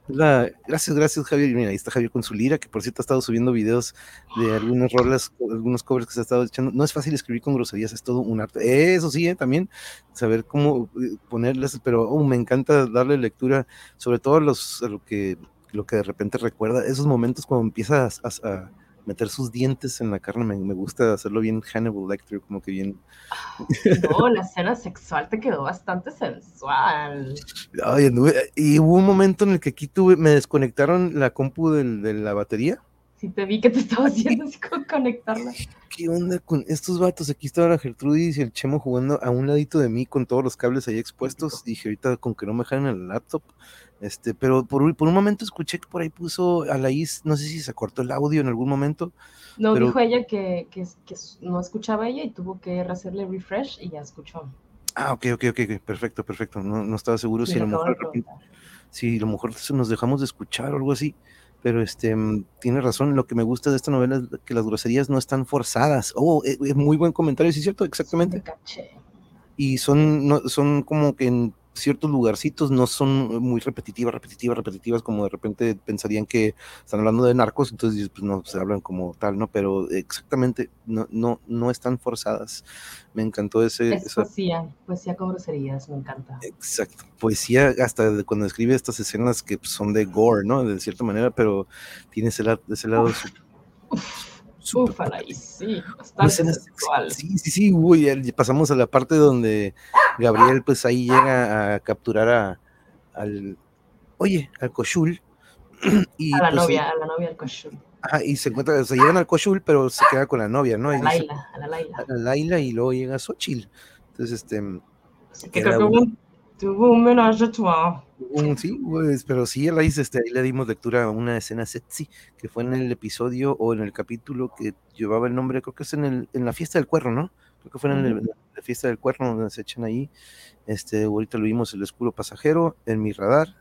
Speaker 2: gracias, gracias Javier. Y Mira, ahí está Javier con su lira, que por cierto ha estado subiendo videos de algunas rolas, algunos covers que se ha estado echando. No es fácil escribir con groserías, es todo un arte. Eso sí, eh, también saber cómo eh, ponerlas, pero oh, me encanta darle lectura, sobre todo a, los, a lo que lo que de repente recuerda, esos momentos cuando empieza a, a- a meter sus dientes en la carne, me, me gusta hacerlo bien Hannibal Lecter, como que bien
Speaker 1: No, la escena sexual te quedó bastante sensual.
Speaker 2: Ay, y hubo un momento en el que aquí tuve, me desconectaron la compu del- de la batería.
Speaker 1: Sí te vi que te estaba haciendo así con conectarla.
Speaker 2: ¿Qué onda con estos vatos? Aquí estaba la Gertrudis y el Chemo jugando a un ladito de mí con todos los cables ahí expuestos. Dije, ahorita con que no me dejaran el laptop. Este, pero por, un- por un momento escuché que por ahí puso a la Is, no sé si se cortó el audio en algún momento.
Speaker 1: No,
Speaker 2: Pero-
Speaker 1: dijo ella que, que, que no escuchaba ella y tuvo que hacerle refresh y ya escuchó.
Speaker 2: Ah, ok, ok, ok, ok, perfecto, perfecto. No, no estaba seguro si a mejor a lo mejor nos dejamos de escuchar o algo así, pero este tiene razón. Lo que me gusta de esta novela es que las groserías no están forzadas. Oh, eh, eh, muy buen comentario, sí, es cierto, exactamente. Y son, no, son como que en ciertos lugarcitos no son muy repetitivas, repetitivas, repetitivas, como de repente pensarían que están hablando de narcos, entonces pues no se hablan como tal, ¿no? Pero exactamente, no, no, no están forzadas. Me encantó ese.
Speaker 1: Es poesía, poesía con groserías, me encanta.
Speaker 2: Exacto, poesía hasta cuando escribe estas escenas que son de gore, ¿no? De cierta manera, pero tiene ese, lado, ese lado.
Speaker 1: Ufala, y sí, bastante sexual.
Speaker 2: Sí, sí, sí, uy, pasamos a la parte donde Gabriel pues ahí llega a capturar a, al, oye, al Cochul.
Speaker 1: Y, a la pues, novia, a la novia del Cochul.
Speaker 2: Ajá, y se encuentra, se llevan al Cochul, pero se queda con la novia, ¿no?
Speaker 1: A la Laila, a la Laila. A
Speaker 2: la Laila y luego llega Xochitl. Entonces, este...
Speaker 1: tuvo un menaje
Speaker 2: Sí, pues, pero sí, este, ahí le dimos lectura a una escena sexy que fue en el episodio o en el capítulo que llevaba el nombre, creo que es en, el, en la fiesta del cuerno, ¿no? Creo que fue en la fiesta del cuerno donde se echan ahí. Este, ahorita lo vimos el escudo pasajero en mi radar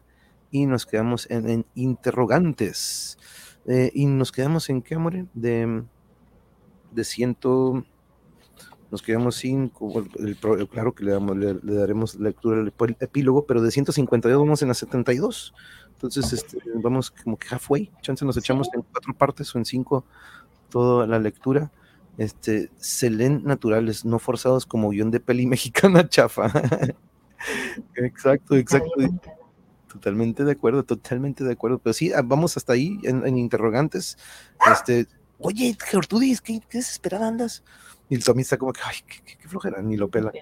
Speaker 2: y nos quedamos en, interrogantes. Eh, y nos quedamos en qué, amor? De, de ciento nos quedamos sin, claro que le, damos, le, daremos lectura al epílogo, pero de 152 vamos en la 72. Entonces, este, vamos como que halfway, chance nos echamos en cuatro partes o en cinco toda la lectura. Este, se leen naturales, no forzados como guion de peli mexicana chafa. exacto, exacto. Totalmente de acuerdo, totalmente de acuerdo. Pero sí, ah, vamos hasta ahí en, interrogantes. Este, oye, Gertrudis, ¿qué, qué desesperada andas? Y el Tommy está como que, ay, qué, flojera, ni lo pela,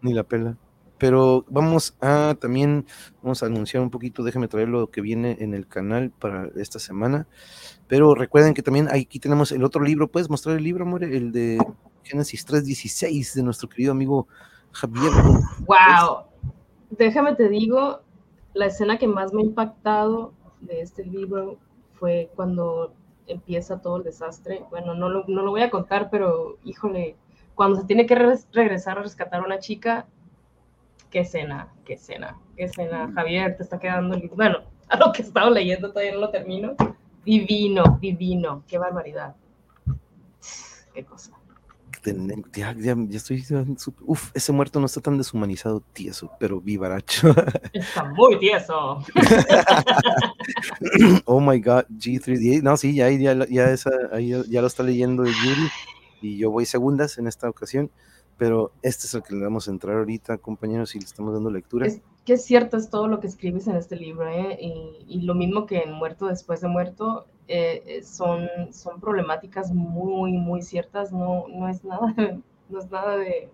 Speaker 2: ni la pela. Pero vamos a también, vamos a anunciar un poquito, déjeme traer lo que viene en el canal para esta semana. Pero recuerden que también aquí tenemos el otro libro, ¿puedes mostrar el libro, amor? El de Génesis 3.16 de nuestro querido amigo Javier.
Speaker 1: ¡Wow! Déjame te digo, la escena que más me ha impactado de este libro fue cuando empieza todo el desastre. Bueno, no lo, no lo voy a contar, pero híjole, cuando se tiene que regresar a rescatar a una chica, qué escena, qué escena, qué escena. Javier, te está quedando, bueno, a lo que he estado leyendo todavía no lo termino. Divino, divino, qué barbaridad. Qué cosa
Speaker 2: ya, ya, estoy uf, ese muerto no está tan deshumanizado, tieso, pero vivaracho.
Speaker 1: Está muy tieso.
Speaker 2: oh my god, G3D, no, sí, ya, ya, ya, esa, ya, lo está leyendo Yuri y yo voy segundas en esta ocasión, pero este es el que le vamos a entrar ahorita, compañeros, y le estamos dando lectura.
Speaker 1: Es que cierto, es todo lo que escribes en este libro, ¿eh? y, y lo mismo que en Muerto después de Muerto, eh, eh, son, son problemáticas muy, muy ciertas, no, no, es nada, no es nada de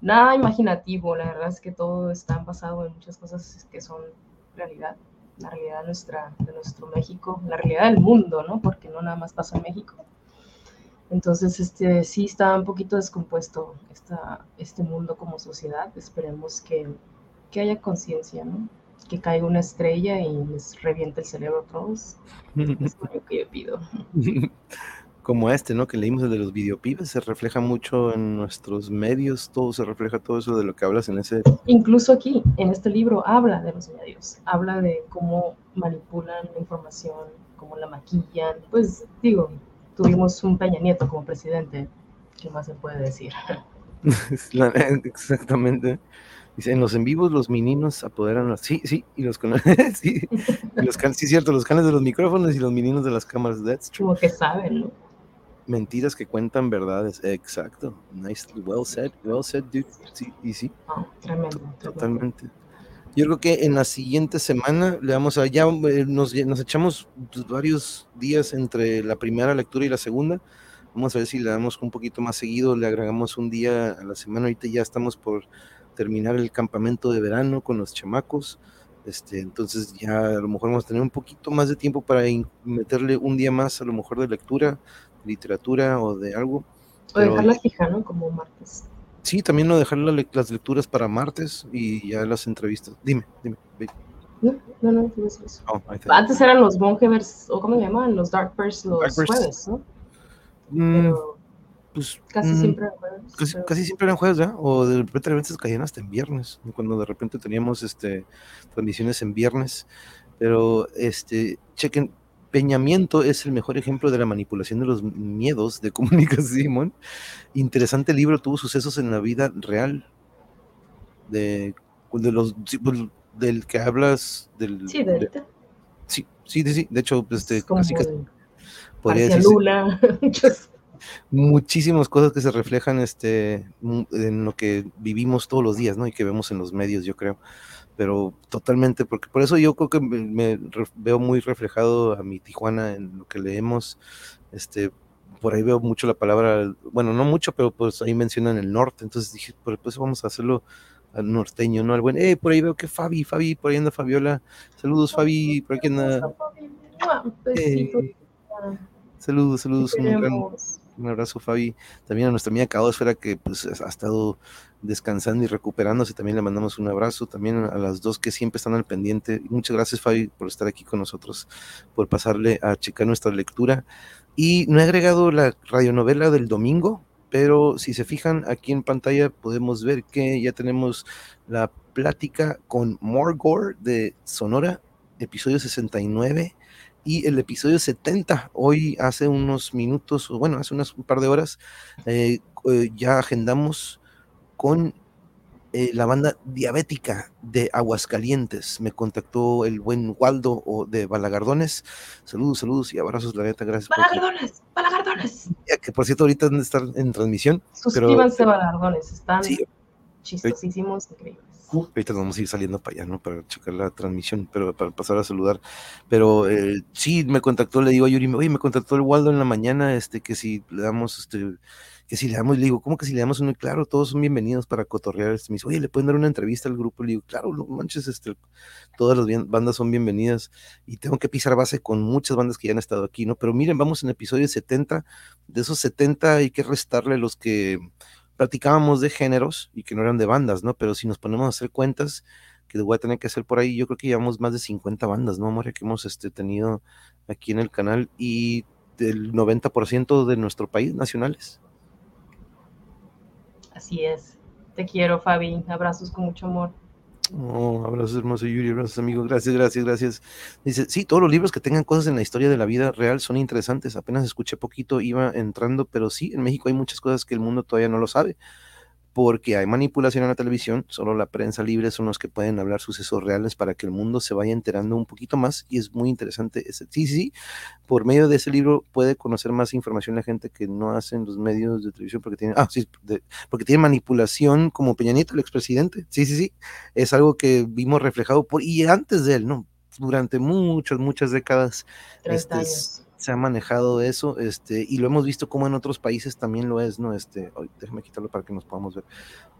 Speaker 1: nada imaginativo, la verdad es que todo está basado en muchas cosas que son realidad, la realidad nuestra, de nuestro México, la realidad del mundo, ¿no? Porque no nada más pasa en México. Entonces, este, sí está un poquito descompuesto esta, este mundo como sociedad. Esperemos que, que haya conciencia, ¿no? que caiga una estrella y les reviente el cerebro a todos. es lo que yo pido.
Speaker 2: Como este, ¿no? Que leímos el de los videopibes, se refleja mucho en nuestros medios, todo se refleja todo eso de lo que hablas en ese...
Speaker 1: Incluso aquí, en este libro, habla de los medios, habla de cómo manipulan la información, cómo la maquillan. Pues digo, tuvimos un Peña Nieto como presidente, ¿qué más se puede decir?
Speaker 2: Exactamente. Dice, en los en vivos los meninos apoderan las... Sí, sí, y los sí, y los sí, cierto, los canes de los micrófonos y los meninos de las cámaras. That's true.
Speaker 1: Como que saben, ¿no?
Speaker 2: Mentiras que cuentan verdades. Exacto. Nice, well said, well said, dude. Sí, y sí.
Speaker 1: Oh, tremendo,
Speaker 2: Totalmente. Yo creo que en la siguiente semana le vamos a, ya eh, nos, nos echamos varios días entre la primera lectura y la segunda. Vamos a ver si le damos un poquito más seguido, le agregamos un día a la semana. Ahorita ya estamos por terminar el campamento de verano con los chamacos. Este, entonces ya a lo mejor vamos a tener un poquito más de tiempo para meterle un día más a lo mejor de lectura, literatura o de algo.
Speaker 1: O dejarla fija, ¿no? Como martes.
Speaker 2: Sí, también no dejar las lecturas para martes y ya las entrevistas. Dime, dime.
Speaker 1: No, no, no, no es eso. Oh, Antes eran los Bongevers, o ¿cómo se llaman? Los Darkbirds los jueves, ¿no?
Speaker 2: Mm, pues,
Speaker 1: casi mm, siempre eran jueves.
Speaker 2: Casi, siempre eran jueves, ¿ya? O de repente a veces caían hasta en viernes, cuando de repente teníamos este transmisiones en viernes. Pero este, chequen, Peñamiento es el mejor ejemplo de la manipulación de los miedos de comunicación. Interesante libro, tuvo sucesos en la vida real de de los, pues, del que hablas, del...
Speaker 1: Sí, Delta.
Speaker 2: sí, sí, sí, de hecho, este,
Speaker 1: como
Speaker 2: casi, casi
Speaker 1: de
Speaker 2: podría
Speaker 1: Luna. muchos-
Speaker 2: muchísimas cosas que se reflejan este, en lo que vivimos todos los días, ¿no? Y que vemos en los medios, yo creo. Pero totalmente, porque por eso yo creo que me, veo muy reflejado a mi Tijuana en lo que leemos. Este, por ahí veo mucho la palabra, bueno, no mucho, pero pues ahí mencionan el norte. Entonces dije, pues, pues vamos a hacerlo al norteño, ¿no? Al buen, eh, por ahí veo que Fabi, Fabi, por ahí anda Fabiola. Saludos, Fabi, por aquí anda.
Speaker 1: Mua, un besito.
Speaker 2: Eh, saludos, saludos, un gran. Un abrazo, Fabi. También a nuestra amiga Caosfera, que pues ha estado descansando y recuperándose. También le mandamos un abrazo. También a las dos que siempre están al pendiente. Muchas gracias, Fabi, por estar aquí con nosotros, por pasarle a checar nuestra lectura. Y no he agregado la radionovela del domingo, pero si se fijan aquí en pantalla podemos ver que ya tenemos la plática con Morgore de Sonora, episodio 69 y el episodio 70, hoy hace unos minutos, o bueno, hace unas, un par de horas, eh, eh, ya agendamos con eh, la banda diabética de Aguascalientes. Me contactó el buen Waldo o de Balagardones. Saludos, saludos y abrazos, la neta, gracias. por-
Speaker 1: Balagardones, balagardones.
Speaker 2: ya que por cierto, ahorita estar en transmisión.
Speaker 1: Suscríbanse, balagardones. Están
Speaker 2: Sí,
Speaker 1: chistosísimos, increíbles.
Speaker 2: Ahorita nos vamos a ir saliendo para allá, ¿no? Para checar la transmisión, pero para pasar a saludar. Pero eh, sí, me contactó, le digo a Yuri, oye, me contactó el Waldo en la mañana, este, que si le damos, este, que si le damos, le digo, ¿cómo que si le damos uno? Claro, todos son bienvenidos para cotorrear. Este, me dice, oye, ¿le pueden dar una entrevista al grupo? Le digo, claro, no manches, este, todas las bandas son bienvenidas y tengo que pisar base con muchas bandas que ya han estado aquí, ¿no? Pero miren, vamos en episodio 70, de esos 70 hay que restarle los que platicábamos de géneros y que no eran de bandas, ¿no? Pero si nos ponemos a hacer cuentas, que voy a tener que hacer por ahí, yo creo que llevamos más de 50 bandas, ¿no, María? Que hemos este, tenido aquí en el canal y del 90% de nuestro país nacionales.
Speaker 1: Así es. Te quiero, Fabi. Abrazos con mucho amor.
Speaker 2: Oh, abrazos hermoso Yuri, abrazos amigo, gracias, gracias, gracias. Dice, sí, todos los libros que tengan cosas en la historia de la vida real son interesantes. Apenas escuché poquito, iba entrando, pero sí, en México hay muchas cosas que el mundo todavía no lo sabe, porque hay manipulación en la televisión, solo la prensa libre son los que pueden hablar sucesos reales para que el mundo se vaya enterando un poquito más y es muy interesante. ese- Sí, sí, sí, por medio de ese libro puede conocer más información la gente que no hacen los medios de televisión porque tienen, ah, sí, de- porque tienen manipulación como Peña Nieto, el expresidente. Sí, sí, sí es algo que vimos reflejado por, y antes de él, ¿no? Durante muchas, muchas décadas
Speaker 1: 30
Speaker 2: Este es-
Speaker 1: años.
Speaker 2: Se ha manejado eso, este, y lo hemos visto como en otros países también lo es, ¿no? Este, ay, déjame quitarlo para que nos podamos ver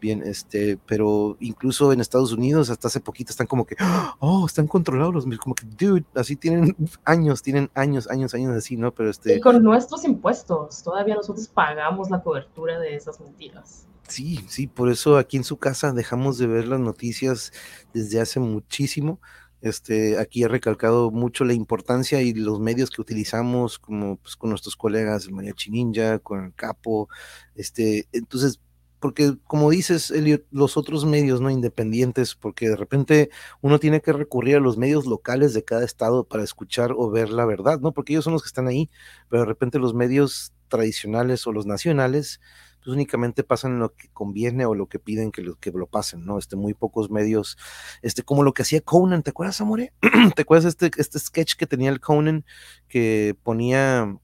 Speaker 2: bien, este, pero incluso en Estados Unidos hasta hace poquito están como que, oh, están controlados los como que, dude, así tienen años, tienen años, años, años así, ¿no? Pero este,
Speaker 1: Y con nuestros impuestos, todavía nosotros pagamos la cobertura de esas mentiras.
Speaker 2: Sí, sí, por eso aquí en su casa dejamos de ver las noticias desde hace muchísimo. Este, aquí he recalcado mucho la importancia y los medios que utilizamos, como pues, con nuestros colegas, el Mariachi Ninja, con el Capo, este, entonces, porque como dices, los otros medios no independientes, porque de repente uno tiene que recurrir a los medios locales de cada estado para escuchar o ver la verdad, ¿no? Porque ellos son los que están ahí, pero de repente los medios tradicionales o los nacionales pues únicamente pasan lo que conviene o lo que piden que lo, que lo pasen, ¿no? Este, muy pocos medios, este, como lo que hacía Conan, ¿te acuerdas, Amore? ¿Te acuerdas este, este sketch que tenía el Conan que ponía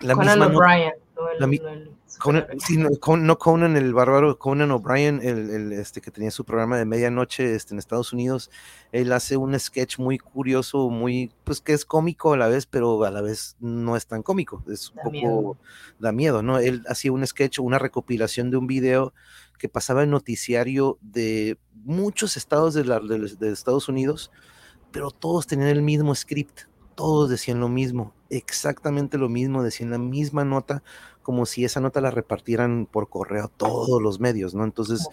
Speaker 2: la
Speaker 1: Conan
Speaker 2: misma
Speaker 1: O'Brien, no no el
Speaker 2: Conan, sí, no, Con- no Conan el bárbaro, Conan O'Brien, el, el, este que tenía su programa de medianoche este, en Estados Unidos, él hace un sketch muy curioso, muy, pues que es cómico a la vez, pero a la vez no es tan cómico, es un
Speaker 1: Da
Speaker 2: poco,
Speaker 1: miedo.
Speaker 2: da miedo, ¿no? Él hacía un sketch, una recopilación de un video que pasaba en noticiario de muchos estados de, la- de Estados Unidos, pero todos tenían el mismo script, todos decían lo mismo, exactamente lo mismo, decían la misma nota, como si esa nota la repartieran por correo a todos los medios, ¿no? Entonces.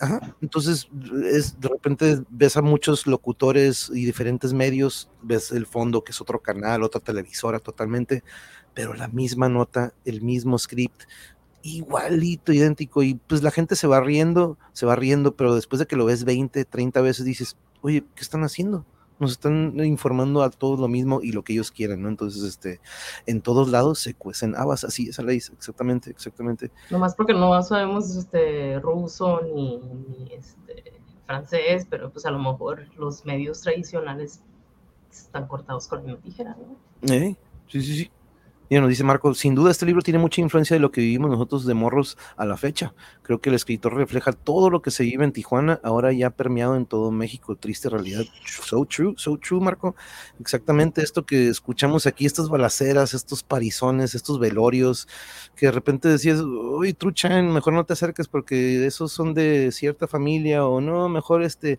Speaker 2: Ajá, entonces es, de repente ves a muchos locutores y diferentes medios, ves el fondo que es otro canal, otra televisora totalmente, pero la misma nota, el mismo script, igualito, idéntico, y pues la gente se va riendo, se va riendo, pero después de que lo ves 20, 30 veces dices, oye, ¿qué están haciendo? Nos están informando a todos lo mismo y lo que ellos quieren, ¿no? Entonces, este, en todos lados se cuecen habas, así, esa ley, exactamente, exactamente.
Speaker 1: Nomás porque no sabemos este, ruso ni, ni, este, francés, pero pues a lo mejor los medios tradicionales están cortados con la tijera, ¿no?
Speaker 2: Eh, sí, sí, sí. Y nos dice Marco, sin duda este libro tiene mucha influencia de lo que vivimos nosotros de morros a la fecha. Creo que el escritor refleja todo lo que se vive en Tijuana, ahora ya permeado en todo México. Triste realidad. So true, so true, Marco. Exactamente esto que escuchamos aquí, estas balaceras, estos parizones, estos velorios, que de repente decías, uy, truchan, mejor no te acerques porque esos son de cierta familia, o no, mejor este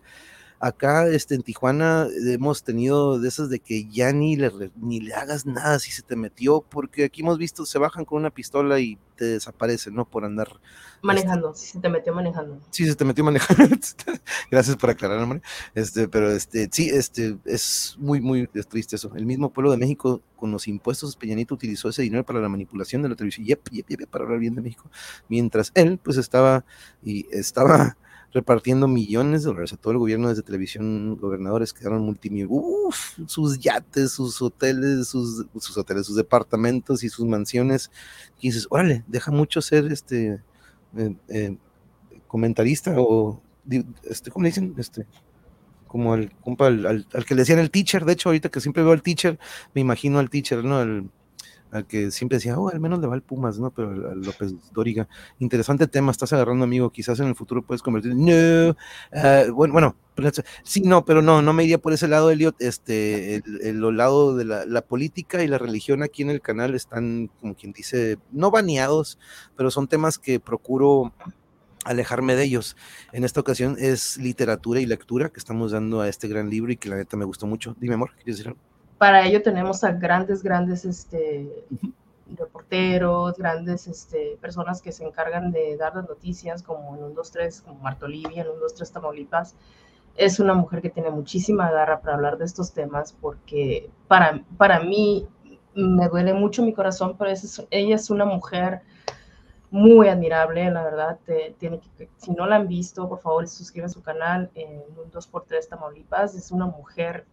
Speaker 2: Acá este, en Tijuana hemos tenido de esas de que ya ni le, ni le hagas nada si se te metió, porque aquí hemos visto, se bajan con una pistola y te desaparecen, ¿no? Por andar. Este
Speaker 1: manejando, si se te metió manejando.
Speaker 2: Sí, se te metió manejando. Gracias por aclarar, hombre. Este, pero este, sí, este, es muy, muy triste eso. El mismo pueblo de México, con los impuestos, Peñanito utilizó ese dinero para la manipulación de la televisión, yep, yep, yep, para hablar bien de México. Mientras él, pues estaba, y estaba repartiendo millones de dólares a todo el gobierno desde televisión, gobernadores quedaron multimillonarios, sus yates, sus hoteles, sus, sus, hoteles, sus departamentos y sus mansiones. Y dices, órale, deja mucho ser este eh, eh, comentarista o, este, ¿cómo le dicen? Este, como al compa, al, al, que le decían el teacher, de hecho, ahorita que siempre veo al teacher, me imagino al teacher, ¿no? Al, al que siempre decía, oh, al menos le va el Pumas, ¿no? Pero a López Dóriga, interesante tema, estás agarrando, amigo, quizás en el futuro puedes convertir, no, uh, bueno, bueno, sí, no, pero no, no me iría por ese lado, Elliot, este, el, el, lado de la, la, política y la religión aquí en el canal están, como quien dice, no baneados, pero son temas que procuro alejarme de ellos. En esta ocasión es literatura y lectura que estamos dando a este gran libro y que la neta me gustó mucho. Dime, amor, ¿quieres decir algo?
Speaker 1: Para ello tenemos a grandes, grandes este, reporteros, grandes este, personas que se encargan de dar las noticias, como en un 2-3, como Marta Olivia, en un 2-3 Tamaulipas. Es una mujer que tiene muchísima garra para hablar de estos temas, porque para, para mí me duele mucho mi corazón, pero es, ella es una mujer muy admirable, la verdad. Te, tiene que, si no la han visto, por favor, suscríbanse a su canal en un 2x3 Tamaulipas. Es una mujer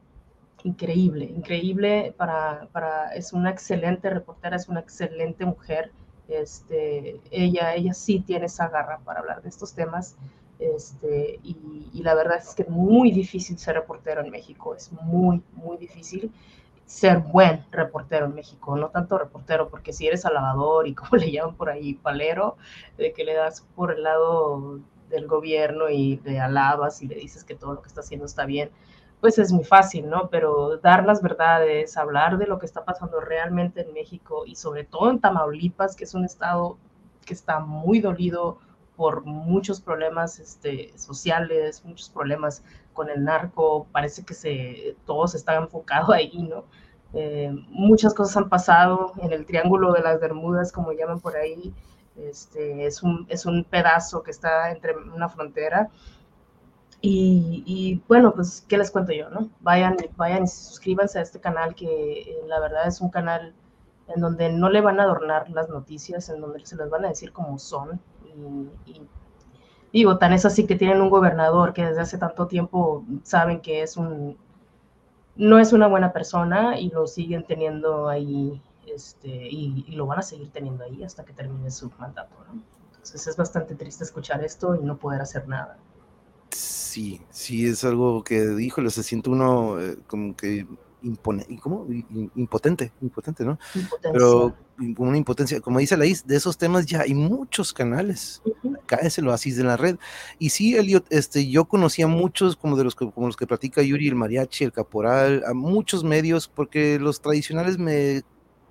Speaker 1: increíble, increíble para, para, es una excelente reportera, es una excelente mujer. Este, ella, ella sí tiene esa garra para hablar de estos temas. Este, y, y, la verdad es que es muy difícil ser reportero en México, es muy, muy difícil ser buen reportero en México, no tanto reportero, porque si eres alabador y como le llaman por ahí, palero, de que le das por el lado del gobierno y le alabas y le dices que todo lo que está haciendo está bien, pues es muy fácil, ¿no? Pero dar las verdades, hablar de lo que está pasando realmente en México y sobre todo en Tamaulipas, que es un estado que está muy dolido por muchos problemas este, sociales, muchos problemas con el narco, parece que se, todo se está enfocado ahí, ¿no? Eh, muchas cosas han pasado en el Triángulo de las Bermudas, como llaman por ahí, este, es, un, es un pedazo que está entre una frontera y, bueno, pues, ¿qué les cuento yo, no? Vayan, vayan y suscríbanse a este canal que eh, la verdad es un canal en donde no le van a adornar las noticias, en donde se las van a decir como son. Y, y, digo, tan es así que tienen un gobernador que desde hace tanto tiempo saben que es un, no es una buena persona y lo siguen teniendo ahí, este, y, y lo van a seguir teniendo ahí hasta que termine su mandato, ¿no? Entonces es bastante triste escuchar esto y no poder hacer nada
Speaker 2: sí, sí es algo que, híjole, se siente uno eh, como que impone, ¿cómo? impotente, impotente, ¿no? Impotencia. Pero como una impotencia, como dice Laís, de esos temas ya hay muchos canales. Uh -huh. Acá es el oasis de la red. Y sí, Elliot, este, yo conocía muchos como de los que, como los que platica Yuri, el mariachi, el caporal, a muchos medios, porque los tradicionales me,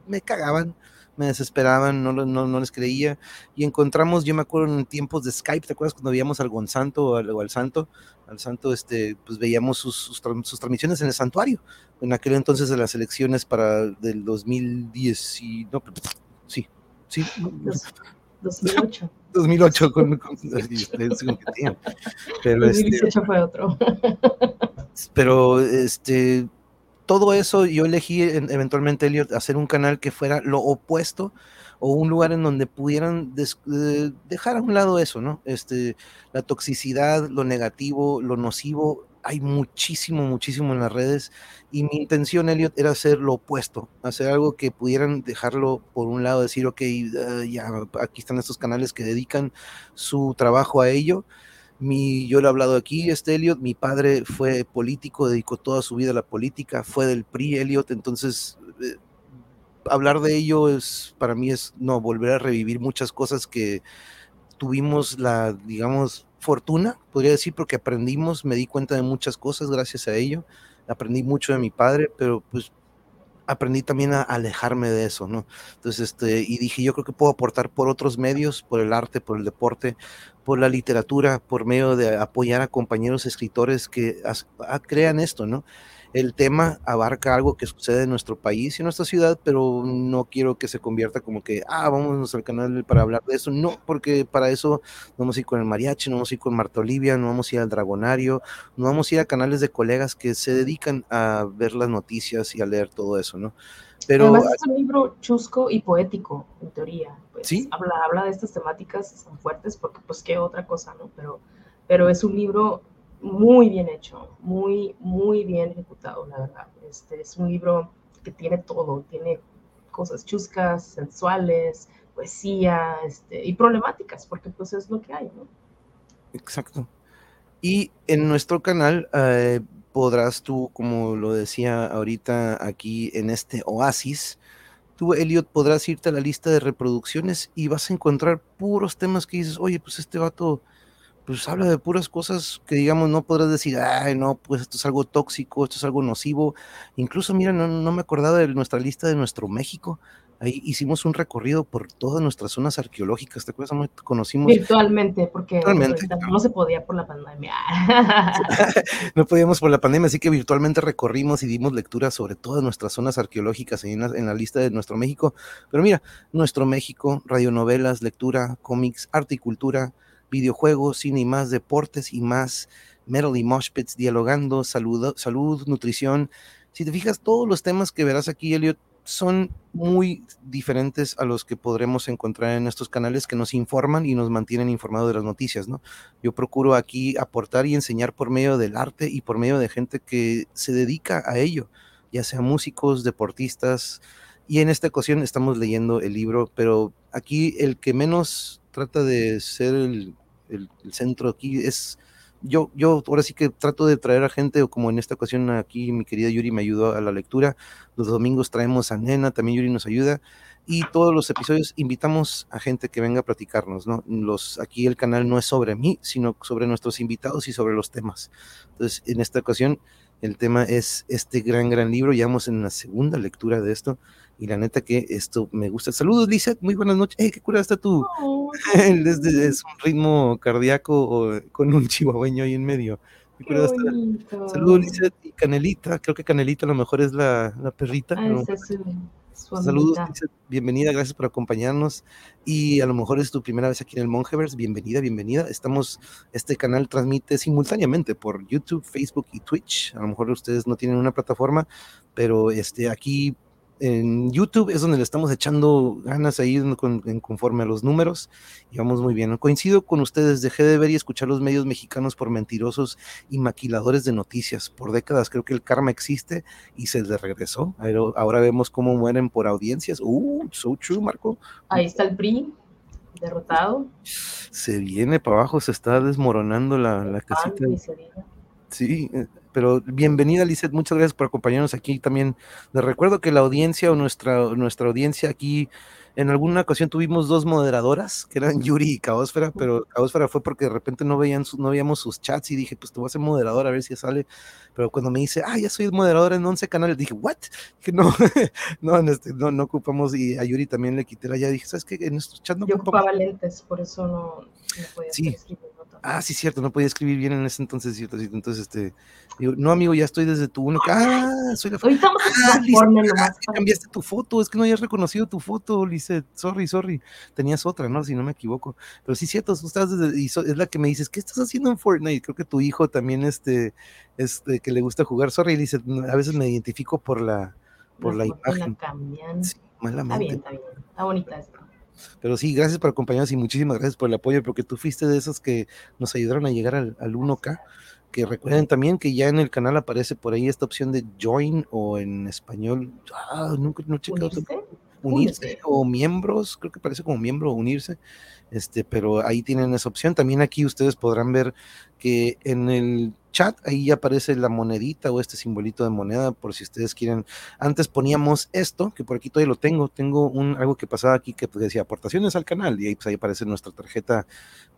Speaker 2: me cagaban me desesperaban, no, no, no, les creía. Y encontramos, yo me acuerdo en tiempos de Skype, ¿te acuerdas cuando veíamos al Gonzanto o al, o al Santo? Al Santo, este, pues veíamos sus, sus, sus, transmisiones en el santuario, en aquel entonces de las elecciones para del 2010, y, no, sí, sí.
Speaker 1: 2008.
Speaker 2: 2008 con, con, con
Speaker 1: pero 2018 este, fue otro.
Speaker 2: Pero este todo eso yo elegí eventualmente, Elliot, hacer un canal que fuera lo opuesto o un lugar en donde pudieran eh, dejar a un lado eso, ¿no? Este, la toxicidad, lo negativo, lo nocivo, hay muchísimo, muchísimo en las redes y mi intención, Elliot, era hacer lo opuesto, hacer algo que pudieran dejarlo por un lado, decir, ok, uh, ya aquí están estos canales que dedican su trabajo a ello Mi, yo lo he hablado aquí, este Elliot, mi padre fue político, dedicó toda su vida a la política, fue del PRI, Elliot, entonces eh, hablar de ello es, para mí es, no, volver a revivir muchas cosas que tuvimos la, digamos, fortuna, podría decir, porque aprendimos, me di cuenta de muchas cosas gracias a ello, aprendí mucho de mi padre, pero pues aprendí también a alejarme de eso, ¿no? Entonces, este, y dije, yo creo que puedo aportar por otros medios, por el arte, por el deporte, por la literatura, por medio de apoyar a compañeros escritores que crean esto, ¿no? el tema abarca algo que sucede en nuestro país y en nuestra ciudad, pero no quiero que se convierta como que, ah, vamos al canal para hablar de eso. No, porque para eso no vamos a ir con el mariachi, no vamos a ir con Marta Olivia, no vamos a ir al Dragonario, no vamos a ir a canales de colegas que se dedican a ver las noticias y a leer todo eso, ¿no?
Speaker 1: Pero, Además es un libro chusco y poético, en teoría. Pues, ¿Sí? habla, habla de estas temáticas tan fuertes porque pues qué otra cosa, ¿no? Pero, pero es un libro muy bien hecho, muy, muy bien ejecutado, la verdad. Este es un libro que tiene todo, tiene cosas chuscas, sensuales, poesía, este, y problemáticas, porque pues es lo que hay, ¿no?
Speaker 2: Exacto. Y en nuestro canal eh, podrás tú, como lo decía ahorita aquí en este oasis, tú, Elliot, podrás irte a la lista de reproducciones y vas a encontrar puros temas que dices, oye, pues este vato pues habla de puras cosas que digamos no podrás decir, ay, no, pues esto es algo tóxico, esto es algo nocivo. Incluso, mira, no, no me acordaba de nuestra lista de nuestro México. Ahí hicimos un recorrido por todas nuestras zonas arqueológicas, ¿te acuerdas? Conocimos...
Speaker 1: Virtualmente, porque no se podía por la pandemia.
Speaker 2: no podíamos por la pandemia, así que virtualmente recorrimos y dimos lectura sobre todas nuestras zonas arqueológicas en la, en la lista de nuestro México. Pero mira, nuestro México, radionovelas, lectura, cómics, arte y cultura, videojuegos, cine y más, deportes y más, Metal y Moshpits dialogando, salud, salud, nutrición. Si te fijas, todos los temas que verás aquí, Elliot, son muy diferentes a los que podremos encontrar en estos canales que nos informan y nos mantienen informados de las noticias, ¿no? Yo procuro aquí aportar y enseñar por medio del arte y por medio de gente que se dedica a ello, ya sea músicos, deportistas, y en esta ocasión estamos leyendo el libro, pero aquí el que menos trata de ser el, centro aquí es yo, yo ahora sí que trato de traer a gente, como en esta ocasión aquí mi querida Yuri me ayudó a la lectura, los domingos traemos a Nena, también Yuri nos ayuda, y todos los episodios invitamos a gente que venga a platicarnos, ¿no? Los, aquí el canal no es sobre mí, sino sobre nuestros invitados y sobre los temas. Entonces, en esta ocasión, el tema es este gran, gran libro, ya vamos en la segunda lectura de esto, y la neta que esto me gusta. Saludos, Lizeth, muy buenas noches. ¡Eh, qué cura está tú! Oh, es, es, un ritmo cardíaco con un chihuahueño ahí en medio. Saludos, Lizeth y Canelita. Creo que Canelita a lo mejor es la, la perrita. Ah, Saludos, bienvenida, gracias por acompañarnos. Y a lo mejor es tu primera vez aquí en el Mongeverse, bienvenida, bienvenida. Estamos, este canal transmite simultáneamente por YouTube, Facebook y Twitch. A lo mejor ustedes no tienen una plataforma, pero este, aquí en YouTube es donde le estamos echando ganas ahí en conforme a los números y vamos muy bien. Coincido con ustedes, dejé de ver y escuchar los medios mexicanos por mentirosos y maquiladores de noticias. Por décadas creo que el karma existe y se le regresó. Ahora vemos cómo mueren por audiencias. Uh, so true, Marco.
Speaker 1: Ahí está el PRI derrotado.
Speaker 2: Se viene para abajo, se está desmoronando la, la casita. Sí, eh, pero bienvenida, Lizeth, muchas gracias por acompañarnos aquí también. Les recuerdo que la audiencia o nuestra, nuestra audiencia aquí, en alguna ocasión tuvimos dos moderadoras, que eran Yuri y Caosfera, pero Caosfera fue porque de repente no, veían no veíamos sus chats y dije, pues te voy a ser moderador a ver si sale. Pero cuando me dice, ah, ya soy moderadora en 11 canales, dije, ¿what? Que no, no, este, no, no, ocupamos, y a Yuri también le quité la ya, dije, ¿sabes qué? En estos chats no
Speaker 1: Yo ocupaba lentes, por eso no, no podía
Speaker 2: sí. Ah, sí, cierto, no podía escribir bien en ese entonces, cierto, entonces, este, digo, no, amigo, ya estoy desde tu uno, ah, soy la
Speaker 1: Ahorita
Speaker 2: ah, cambiaste tu foto, es que no hayas reconocido tu foto, Lizeth, sorry, sorry, tenías otra, ¿no? Si no me equivoco, pero sí, cierto, tú estás desde, y es la que me dices, ¿qué estás haciendo en Fortnite? Creo que tu hijo también, este, este, que le gusta jugar, sorry, Lizeth, a veces me identifico por la, por la, imagen.
Speaker 1: Sí, está bien, está bien, está bonita esta.
Speaker 2: Pero sí, gracias por acompañarnos y muchísimas gracias por el apoyo, porque tú fuiste de esos que nos ayudaron a llegar al, 1K. Que recuerden también que ya en el canal aparece por ahí esta opción de join o en español. Ah, nunca no unirse o miembros, creo que parece como miembro unirse, este, pero ahí tienen esa opción. También aquí ustedes podrán ver que en el chat, ahí aparece la monedita o este simbolito de moneda, por si ustedes quieren. Antes poníamos esto, que por aquí todavía lo tengo, tengo un, algo que pasaba aquí que decía aportaciones al canal, y ahí, pues, ahí aparece nuestra tarjeta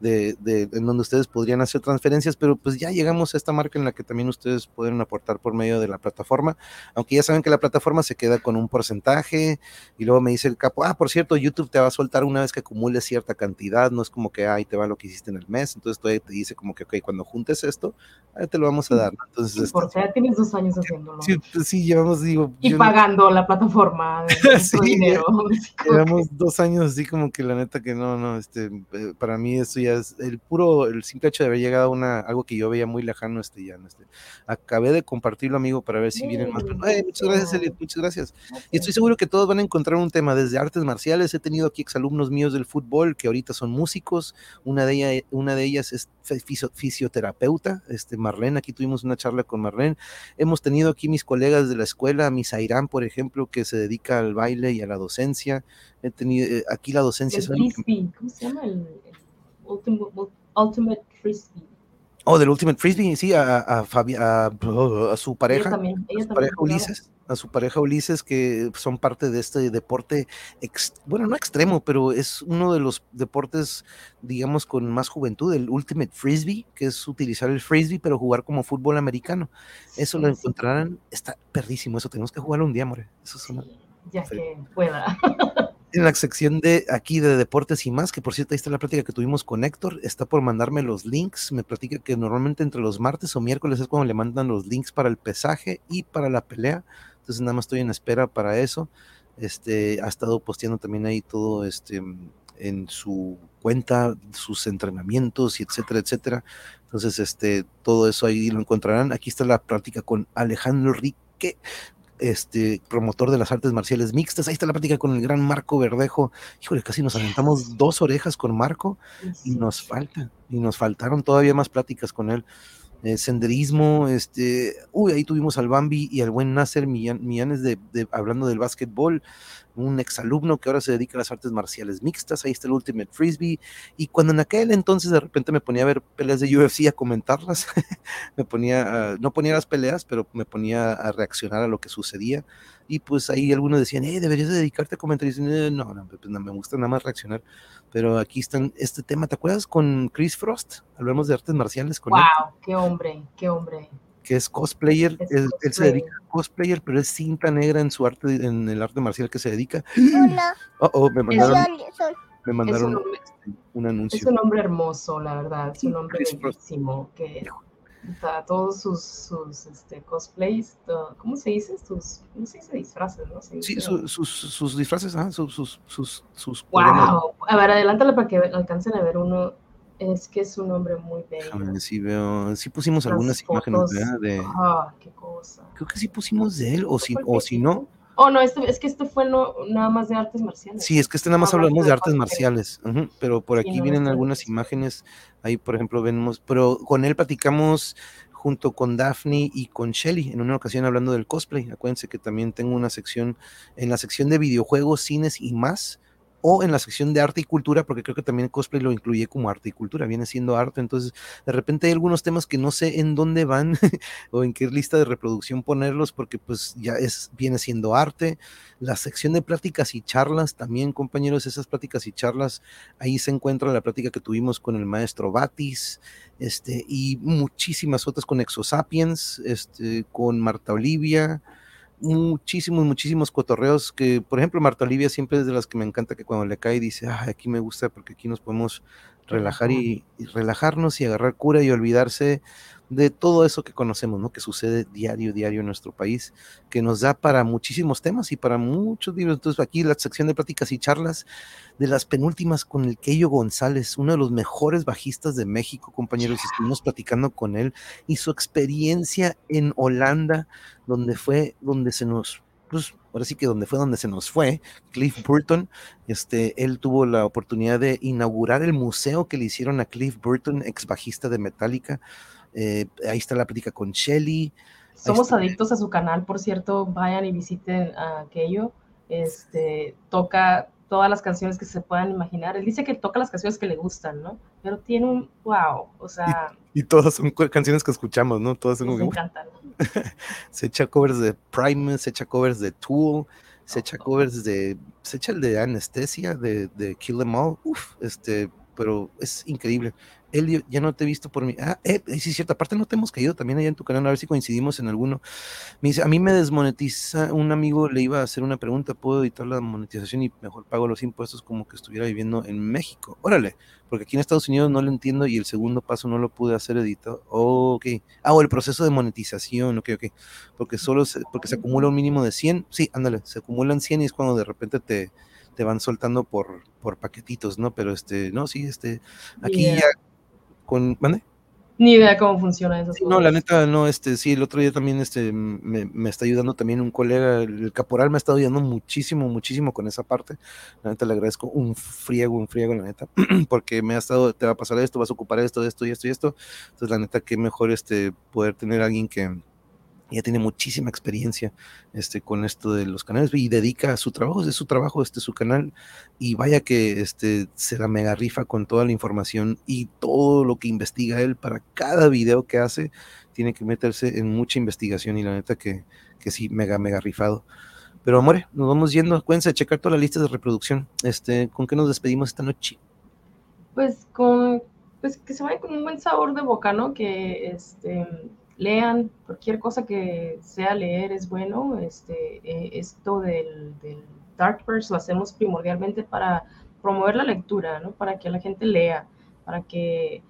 Speaker 2: de, de, en donde ustedes podrían hacer transferencias, pero pues ya llegamos a esta marca en la que también ustedes pueden aportar por medio de la plataforma, aunque ya saben que la plataforma se queda con un porcentaje, y luego me dice el capo, ah, por cierto, YouTube te va a soltar una vez que acumules cierta cantidad, no es como que, ahí te va lo que hiciste en el mes, entonces todavía te dice como que, ok, cuando juntes esto, te lo vamos a dar. Entonces,
Speaker 1: este, por sea, tienes dos años haciéndolo.
Speaker 2: Sí, pues, sí llevamos, digo.
Speaker 1: Y pagando la plataforma de sí, dinero.
Speaker 2: Llevamos dos años así como que la neta que no, no, este, eh, para mí esto ya es el puro, el simple hecho de haber llegado a una, algo que yo veía muy lejano, este ya, este, acabé de compartirlo, amigo, para ver si vienen más. muchas gracias, Elliot, muchas gracias. Y estoy seguro que todos van a encontrar un tema, desde artes marciales, he tenido aquí exalumnos míos del fútbol que ahorita son músicos, una de, ellas, una de ellas es fisioterapeuta, este, Marlene, aquí tuvimos una charla con Marlene. Hemos tenido aquí mis colegas de la escuela, Misairán, por ejemplo, que se dedica al baile y a la docencia. He tenido eh, aquí la docencia.
Speaker 1: ¿cómo se llama el, Ultimate, Frisbee?
Speaker 2: Oh, del Ultimate Frisbee, sí, a, a, a, su pareja, también, su pareja Ulises a su pareja Ulises, que son parte de este deporte, bueno, no extremo, pero es uno de los deportes, digamos, con más juventud, el Ultimate Frisbee, que es utilizar el frisbee, pero jugar como fútbol americano. Eso lo encontrarán, está perrísimo, eso tenemos que jugar un día, more. Eso es una...
Speaker 1: Ya que pueda.
Speaker 2: en la sección de aquí de deportes y más, que por cierto ahí está la plática que tuvimos con Héctor, está por mandarme los links, me platica que normalmente entre los martes o miércoles es cuando le mandan los links para el pesaje y para la pelea, entonces nada más estoy en espera para eso. Este, ha estado posteando también ahí todo este en su cuenta, sus entrenamientos y etcétera, etcétera. Entonces, este, todo eso ahí lo encontrarán. Aquí está la práctica con Alejandro Rique, este, promotor de las artes marciales mixtas. Ahí está la práctica con el gran Marco Verdejo. Híjole, casi nos aventamos dos orejas con Marco y nos falta, y nos faltaron todavía más pláticas con él. Eh, senderismo, este, uy, ahí tuvimos al Bambi y al buen Nasser Millanes de, hablando del básquetbol, un exalumno que ahora se dedica a las artes marciales mixtas, ahí está el Ultimate Frisbee, y cuando en aquel entonces de repente me ponía a ver peleas de UFC a comentarlas, me ponía, no ponía las peleas, pero me ponía a reaccionar a lo que sucedía, y pues ahí algunos decían, eh, deberías dedicarte a comentar, y dicen, eh, no, no, pues no, me gusta nada más reaccionar, pero aquí están este tema, ¿te acuerdas con Chris Frost? Hablamos de artes marciales con
Speaker 1: wow, qué hombre, qué hombre.
Speaker 2: Que es cosplayer, él, se dedica a cosplayer, pero es cinta negra en su arte, en el arte marcial que se dedica. Hola. Oh, oh, me mandaron, me mandaron un, anuncio.
Speaker 1: Es un hombre hermoso, la verdad, es un hombre bellísimo, que todos sus, sus este, cosplays, ¿cómo se dice? Sus, ¿Cómo se dice? Disfraces, ¿no?
Speaker 2: sí, sus, sus, disfraces, ah, sus, sus, sus, sus
Speaker 1: Wow. A ver, adelántale para que alcancen a ver uno. Es que es un hombre muy bello.
Speaker 2: sí veo, sí pusimos algunas imágenes de...
Speaker 1: Ah, qué cosa.
Speaker 2: Creo que sí pusimos de él, o si, o si no,
Speaker 1: Oh, no, este, es que este fue no, nada más de artes marciales.
Speaker 2: Sí, es que este nada más hablamos de artes marciales, pero por aquí vienen algunas imágenes, ahí por ejemplo vemos, pero con él platicamos junto con Daphne y con Shelly en una ocasión hablando del cosplay. Acuérdense que también tengo una sección, en la sección de videojuegos, cines y más, o en la sección de arte y cultura, porque creo que también cosplay lo incluye como arte y cultura, viene siendo arte, entonces de repente hay algunos temas que no sé en dónde van o en qué lista de reproducción ponerlos, porque pues ya es, viene siendo arte. La sección de pláticas y charlas también, compañeros, esas pláticas y charlas, ahí se encuentra la plática que tuvimos con el maestro Batis, este, y muchísimas otras con Exosapiens, este, con Marta Olivia, muchísimos, muchísimos cotorreos que, por ejemplo, Marta Olivia siempre es de las que me encanta que cuando le cae dice, aquí me gusta porque aquí nos podemos relajar y, relajarnos y agarrar cura y olvidarse de todo eso que conocemos, ¿no? Que sucede diario, diario en nuestro país, que nos da para muchísimos temas y para muchos libros. Entonces, aquí la sección de pláticas y charlas de las penúltimas con el Keyo González, uno de los mejores bajistas de México, compañeros, estuvimos platicando con él y su experiencia en Holanda, donde fue, donde se nos pues ahora sí que donde fue donde se nos fue, Cliff Burton, este, él tuvo la oportunidad de inaugurar el museo que le hicieron a Cliff Burton, ex bajista de Metallica. Eh, ahí está la plática con Shelly.
Speaker 1: Somos adictos a su canal, por cierto, vayan y visiten aquello. este, toca todas las canciones que se puedan imaginar. Él dice que toca las canciones que le gustan, ¿no? Pero tiene un wow, o sea.
Speaker 2: Y, todas son canciones que escuchamos, ¿no? Todas son
Speaker 1: nos encantan.
Speaker 2: se echa covers de Primus, se echa covers de Tool, se echa covers de. Se echa el de Anestesia, de, de Kill Em All. Uf, este, pero es increíble. Elio, ya no te he visto por mí. Ah, eh, sí, es cierto. Aparte, no te hemos caído también allá en tu canal, a ver si coincidimos en alguno. Me dice, a mí me desmonetiza, un amigo le iba a hacer una pregunta, ¿puedo editar la monetización y mejor pago los impuestos como que estuviera viviendo en México? Órale, porque aquí en Estados Unidos no lo entiendo y el segundo paso no lo pude hacer editado. ok. Ah, o el proceso de monetización, ok, ok. Porque solo se, porque se acumula un mínimo de 100. Sí, ándale, se acumulan 100 y es cuando de repente te, te van soltando por, por paquetitos, ¿no? Pero este, no, sí, este, aquí ya con,
Speaker 1: Ni idea cómo funciona eso.
Speaker 2: no, la neta, no, este, sí, el otro día también este, me, me, está ayudando también un colega, el caporal me ha estado ayudando muchísimo, muchísimo con esa parte. La neta le agradezco un friego, un friego, la neta, porque me ha estado, te va a pasar esto, vas a ocupar esto, esto y esto y esto. Entonces, la neta, qué mejor este, poder tener a alguien que, ya tiene muchísima experiencia este, con esto de los canales y dedica su trabajo, es su trabajo, este su canal, y vaya que este, se la mega rifa con toda la información y todo lo que investiga él para cada video que hace, tiene que meterse en mucha investigación y la neta que, que sí, mega, mega rifado. Pero amore, nos vamos yendo, acuérdense de checar toda la lista de reproducción. Este, ¿Con qué nos despedimos esta noche?
Speaker 1: Pues con, pues que se vaya con un buen sabor de boca, ¿no? Que este lean, cualquier cosa que sea leer es bueno. Este, eh, esto del, del Darkverse lo hacemos primordialmente para promover la lectura, ¿no? para que la gente lea, para que,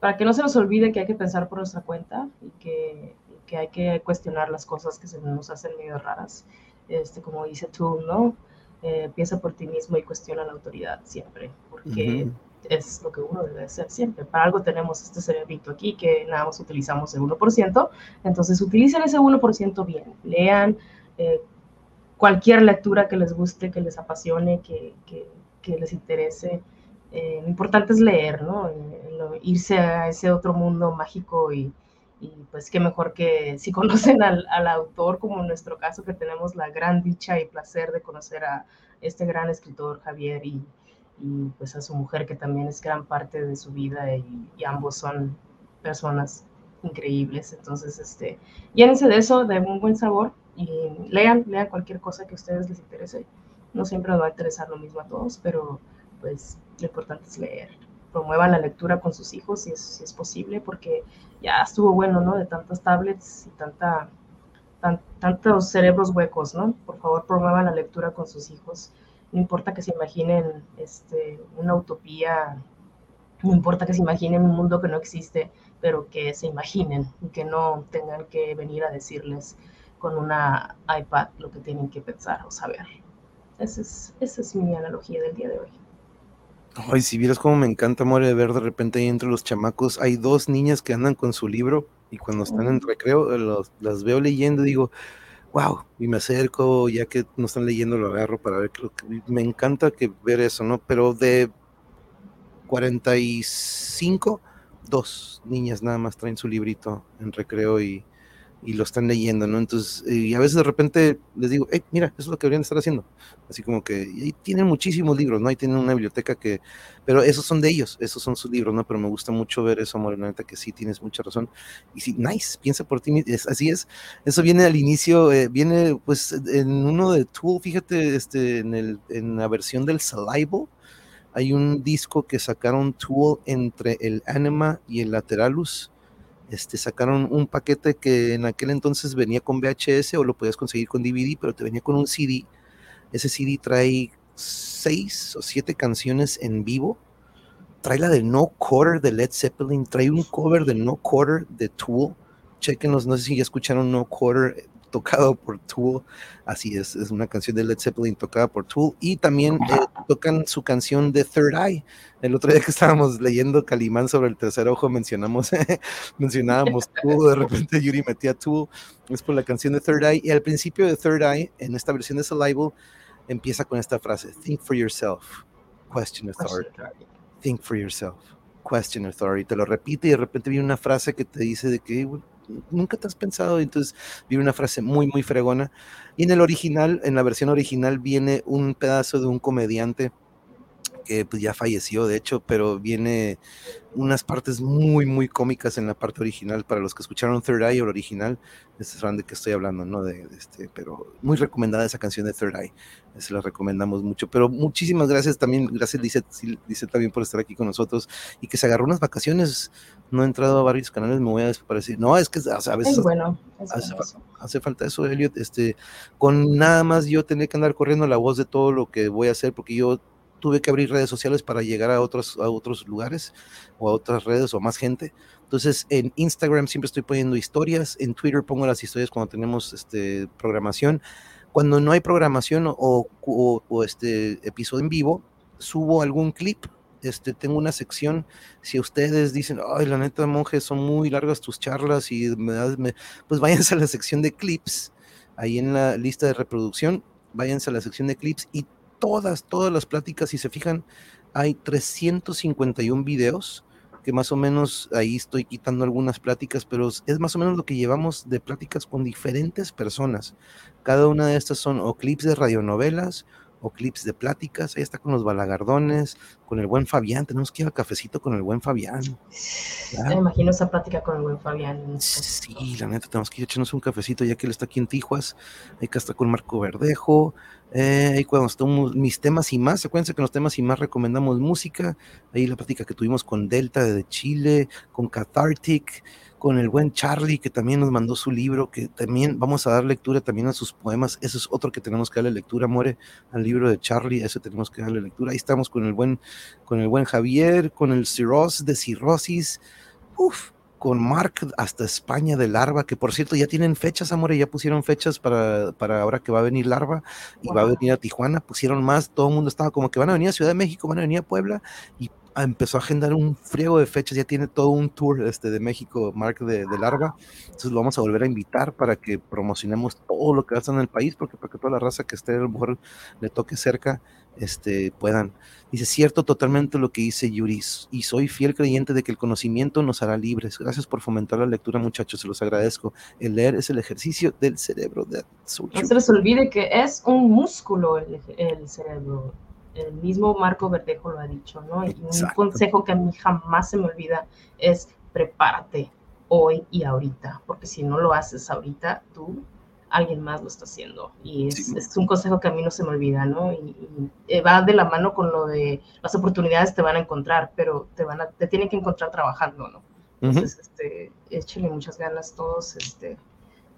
Speaker 1: para que no se nos olvide que hay que pensar por nuestra cuenta y que, que hay que cuestionar las cosas que se nos hacen medio raras. Este, como dice tú, ¿no? Eh, piensa por ti mismo y cuestiona la autoridad siempre, porque es lo que uno debe hacer siempre. Para algo tenemos este cerebrito aquí que nada más utilizamos el 1%, entonces utilicen ese 1% bien, lean eh, cualquier lectura que les guste, que les apasione, que, que, les interese. Eh, lo importante es leer, ¿no? Eh, irse a ese otro mundo mágico y, y pues qué mejor que si conocen al, al, autor, como en nuestro caso, que tenemos la gran dicha y placer de conocer a este gran escritor Javier y, y pues a su mujer que también es gran parte de su vida y, ambos son personas increíbles. Entonces, este, llénense de eso, de un buen sabor y lean, lean cualquier cosa que a ustedes les interese. No siempre nos va a interesar lo mismo a todos, pero pues lo importante es leer. Promuevan la lectura con sus hijos si es, si es posible, porque ya estuvo bueno, ¿no? De tantas tablets y tanta, tantos cerebros huecos, ¿no? Por favor, promuevan la lectura con sus hijos no importa que se imaginen este, una utopía, no importa que se imaginen un mundo que no existe, pero que se imaginen y que no tengan que venir a decirles con una iPad lo que tienen que pensar o saber. Esa es, esa es mi analogía del día de hoy.
Speaker 2: Ay, si vieras cómo me encanta, More, de ver de repente ahí entre los chamacos, hay dos niñas que andan con su libro y cuando están en recreo los, las veo leyendo y digo, wow, y me acerco, ya que no están leyendo, lo agarro para ver, creo que me encanta que ver eso, ¿no? Pero de 45, dos niñas nada más traen su librito en recreo y, y lo están leyendo, ¿no? Entonces, y a veces de repente les digo, hey, mira, eso es lo que deberían estar haciendo. Así como que, y tienen muchísimos libros, ¿no? Ahí tienen una biblioteca que, pero esos son de ellos, esos son sus libros, ¿no? Pero me gusta mucho ver eso, neta, que sí, tienes mucha razón. Y sí, nice, piensa por ti, es, así es. Eso viene al inicio, eh, viene pues en uno de Tool, fíjate, este, en, el, la versión del Salivo, hay un disco que sacaron Tool entre el Anima y el Lateralus este, sacaron un paquete que en aquel entonces venía con VHS o lo podías conseguir con DVD, pero te venía con un CD. Ese CD trae seis o siete canciones en vivo. Trae la de No Quarter de Led Zeppelin, trae un cover de No Quarter de Tool. Chequenos, no sé si ya escucharon No Quarter tocado por Tool, así es, es una canción de Led Zeppelin tocada por Tool, y también eh, tocan su canción de Third Eye. El otro día que estábamos leyendo Calimán sobre el tercer ojo, mencionamos, mencionábamos Tool, de repente Yuri metía Tool, es por la canción de Third Eye, y al principio de Third Eye, en esta versión de Salival, empieza con esta frase, think for yourself, question authority, think for yourself, question authority, te lo repite y de repente viene una frase que te dice de que, nunca te has pensado. Entonces viene una frase muy, muy fregona. Y en el original, en la versión original, viene un pedazo de un comediante que pues, ya falleció, de hecho, pero viene unas partes muy, muy cómicas en la parte original. Para los que escucharon Third Eye, el original, saben de qué estoy hablando, ¿no? De, este, pero muy recomendada esa canción de Third Eye, se la recomendamos mucho. Pero muchísimas gracias también, gracias dice, dice también por estar aquí con nosotros y que se agarró unas vacaciones. No he entrado a varios canales, me voy a desaparecer. No, es que a veces
Speaker 1: bueno,
Speaker 2: hace, hace, falta eso, Elliot. Este, con nada más yo tener que andar corriendo la voz de todo lo que voy a hacer, porque yo tuve que abrir redes sociales para llegar a otros, a otros lugares o a otras redes o más gente. Entonces, en Instagram siempre estoy poniendo historias, en Twitter pongo las historias cuando tenemos este, programación. Cuando no hay programación o, o, este episodio en vivo, subo algún clip este, tengo una sección, si ustedes dicen, ay, la neta, monje, son muy largas tus charlas y me, me, pues váyanse a la sección de clips, ahí en la lista de reproducción, váyanse a la sección de clips y todas, todas las pláticas, si se fijan, hay 351 videos, que más o menos ahí estoy quitando algunas pláticas, pero es más o menos lo que llevamos de pláticas con diferentes personas. Cada una de estas son o clips de radionovelas o clips de pláticas. Ahí está con los balagardones, con el buen Fabián. Tenemos que ir al cafecito con el buen Fabián.
Speaker 1: Me imagino esa plática con el buen Fabián.
Speaker 2: Sí, la neta, tenemos que ir echarnos un cafecito ya que él está aquí en Tijuas. Que estar con Marco Verdejo. Eh, ahí cuando estamos mis temas y más, acuérdense que los temas y más recomendamos música. Ahí la plática que tuvimos con Delta de Chile, con Cathartic con el buen Charlie, que también nos mandó su libro, que también vamos a dar lectura también a sus poemas. Eso es otro que tenemos que darle lectura, More, al libro de Charlie, eso tenemos que darle lectura. Ahí estamos con el buen, con el buen Javier, con el Cirros de Cirrosis, uf, con Mark hasta España de Larva, que por cierto ya tienen fechas, Amore, ya pusieron fechas para, para ahora que va a venir Larva y va a venir a Tijuana, pusieron más, todo el mundo estaba como que van a venir a Ciudad de México, van a venir a Puebla, y empezó a agendar un friego de fechas, ya tiene todo un tour este, de México, Mark de, de, entonces lo vamos a volver a invitar para que promocionemos todo lo que hace en el país, porque para que toda la raza que esté a lo mejor le toque cerca, este, puedan. Dice, cierto totalmente lo que dice Yuris, y soy fiel creyente de que el conocimiento nos hará libres. Gracias por fomentar la lectura, muchachos, se los agradezco. El leer es el ejercicio del cerebro. De
Speaker 1: no se les olvide que es un músculo el, el cerebro el mismo Marco Verdejo lo ha dicho, ¿no? Y un consejo que a mí jamás se me olvida es prepárate hoy y ahorita, porque si no lo haces ahorita, tú, alguien más lo está haciendo. Y es, un consejo que a mí no se me olvida, ¿no? Y, va de la mano con lo de las oportunidades te van a encontrar, pero te van a, te tienen que encontrar trabajando, ¿no? Entonces, este, échale muchas ganas todos, este,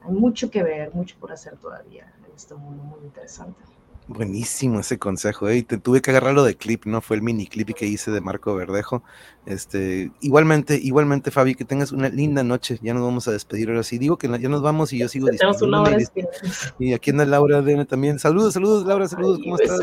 Speaker 1: hay mucho que ver, mucho por hacer todavía en este mundo muy interesante.
Speaker 2: Buenísimo ese consejo, ¿eh? te tuve que agarrarlo de clip, ¿no? Fue el mini clip que hice de Marco Verdejo. Este, igualmente, igualmente, Fabi, que tengas una linda noche. Ya nos vamos a despedir ahora sí. Digo que ya nos vamos y yo sigo
Speaker 1: diciendo.
Speaker 2: Y, aquí anda Laura Dene también. Saludos, saludos, Laura, saludos. ¿Cómo estás?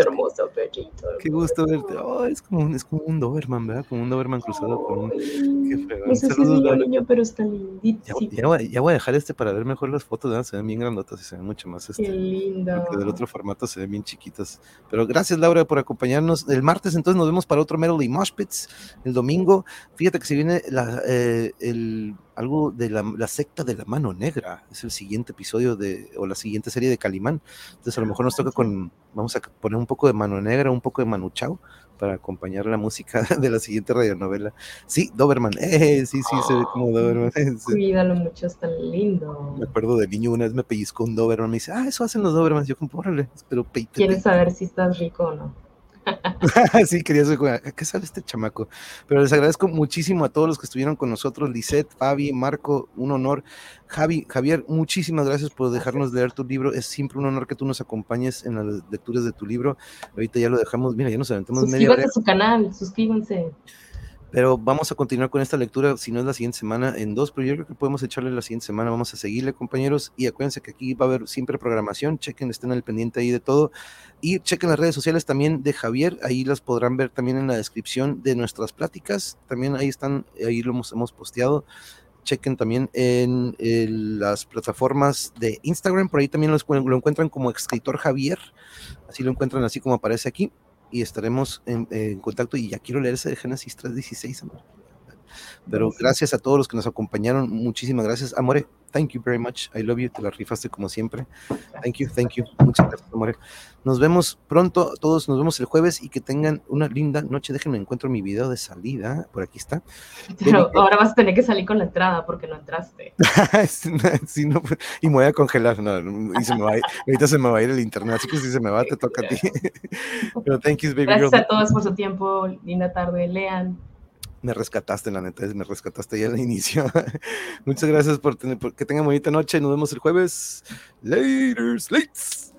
Speaker 2: Qué gusto verte. Oh, es, como, es como un Doberman, ¿verdad? Como un Doberman cruzado con un. Qué
Speaker 1: es niño, pero está lindísimo.
Speaker 2: Ya, voy, ya, voy, a dejar este para ver mejor las fotos, ¿verdad? Se ven bien grandotas y se ven mucho más. Este,
Speaker 1: Qué lindo.
Speaker 2: Porque del otro formato se ven bien chiquitas. Pero gracias, Laura, por acompañarnos. El martes, entonces, nos vemos para otro Melody Moshpits. El domingo, fíjate que se viene la, eh, el, algo de la, la, secta de la mano negra. Es el siguiente episodio de, o la siguiente serie de Calimán. Entonces, a lo mejor nos toca con, vamos a poner un poco de mano negra, un poco de Manu Chao para acompañar la música de la siguiente radionovela. Sí, Doberman, eh, sí, sí, se ve como Doberman.
Speaker 1: Cuídalo mucho, está lindo.
Speaker 2: Me acuerdo de niño, una vez me pellizcó un Doberman, me dice, ah, eso hacen los Dobermans. Yo, como, órale, pero peite.
Speaker 1: ¿Quieres saber si estás rico o no?
Speaker 2: sí, quería saber qué sale este chamaco. Pero les agradezco muchísimo a todos los que estuvieron con nosotros, Lisette, Fabi, Marco, un honor. Javi, Javier, muchísimas gracias por dejarnos leer tu libro. Es siempre un honor que tú nos acompañes en las lecturas de tu libro. Ahorita ya lo dejamos, mira, ya nos aventamos
Speaker 1: media hora. Suscríbanse a su canal, suscríbanse.
Speaker 2: Pero vamos a continuar con esta lectura, si no es la siguiente semana, en dos, pero yo creo que podemos echarle la siguiente semana, vamos a seguirle, compañeros, y acuérdense que aquí va a haber siempre programación, chequen, estén al pendiente ahí de todo, y chequen las redes sociales también de Javier, ahí las podrán ver también en la descripción de nuestras pláticas, también ahí están, ahí lo hemos, hemos posteado, chequen también en, las plataformas de Instagram, por ahí también lo, lo encuentran como escritor Javier, así lo encuentran así como aparece aquí, y estaremos en, contacto. Y ya quiero leer ese de Génesis 3.16, Pero
Speaker 1: Gracias.
Speaker 2: gracias a todos los que nos acompañaron. Muchísimas gracias. Amore, thank you very much. I love you. Te la rifaste como siempre. Thank you, thank you. Muchas gracias, Amore. Nos vemos pronto, todos nos vemos el jueves y que tengan una linda noche. Déjenme encuentro mi video de salida. Por aquí está.
Speaker 1: Pero ahora vas a tener que salir con la entrada porque no entraste.
Speaker 2: Sí, no, y me voy a congelar. No, no, y se me va a ir- ahorita se me va a ir el internet, así que si se me va, te toca a ti. Pero thank you, baby
Speaker 1: Gracias
Speaker 2: girl.
Speaker 1: a todos por su tiempo. Linda tarde. Lean.
Speaker 2: Me rescataste, la neta, me rescataste ya al inicio. Muchas gracias por, tener, que tengan bonita noche. Nos vemos el jueves. Later, slates.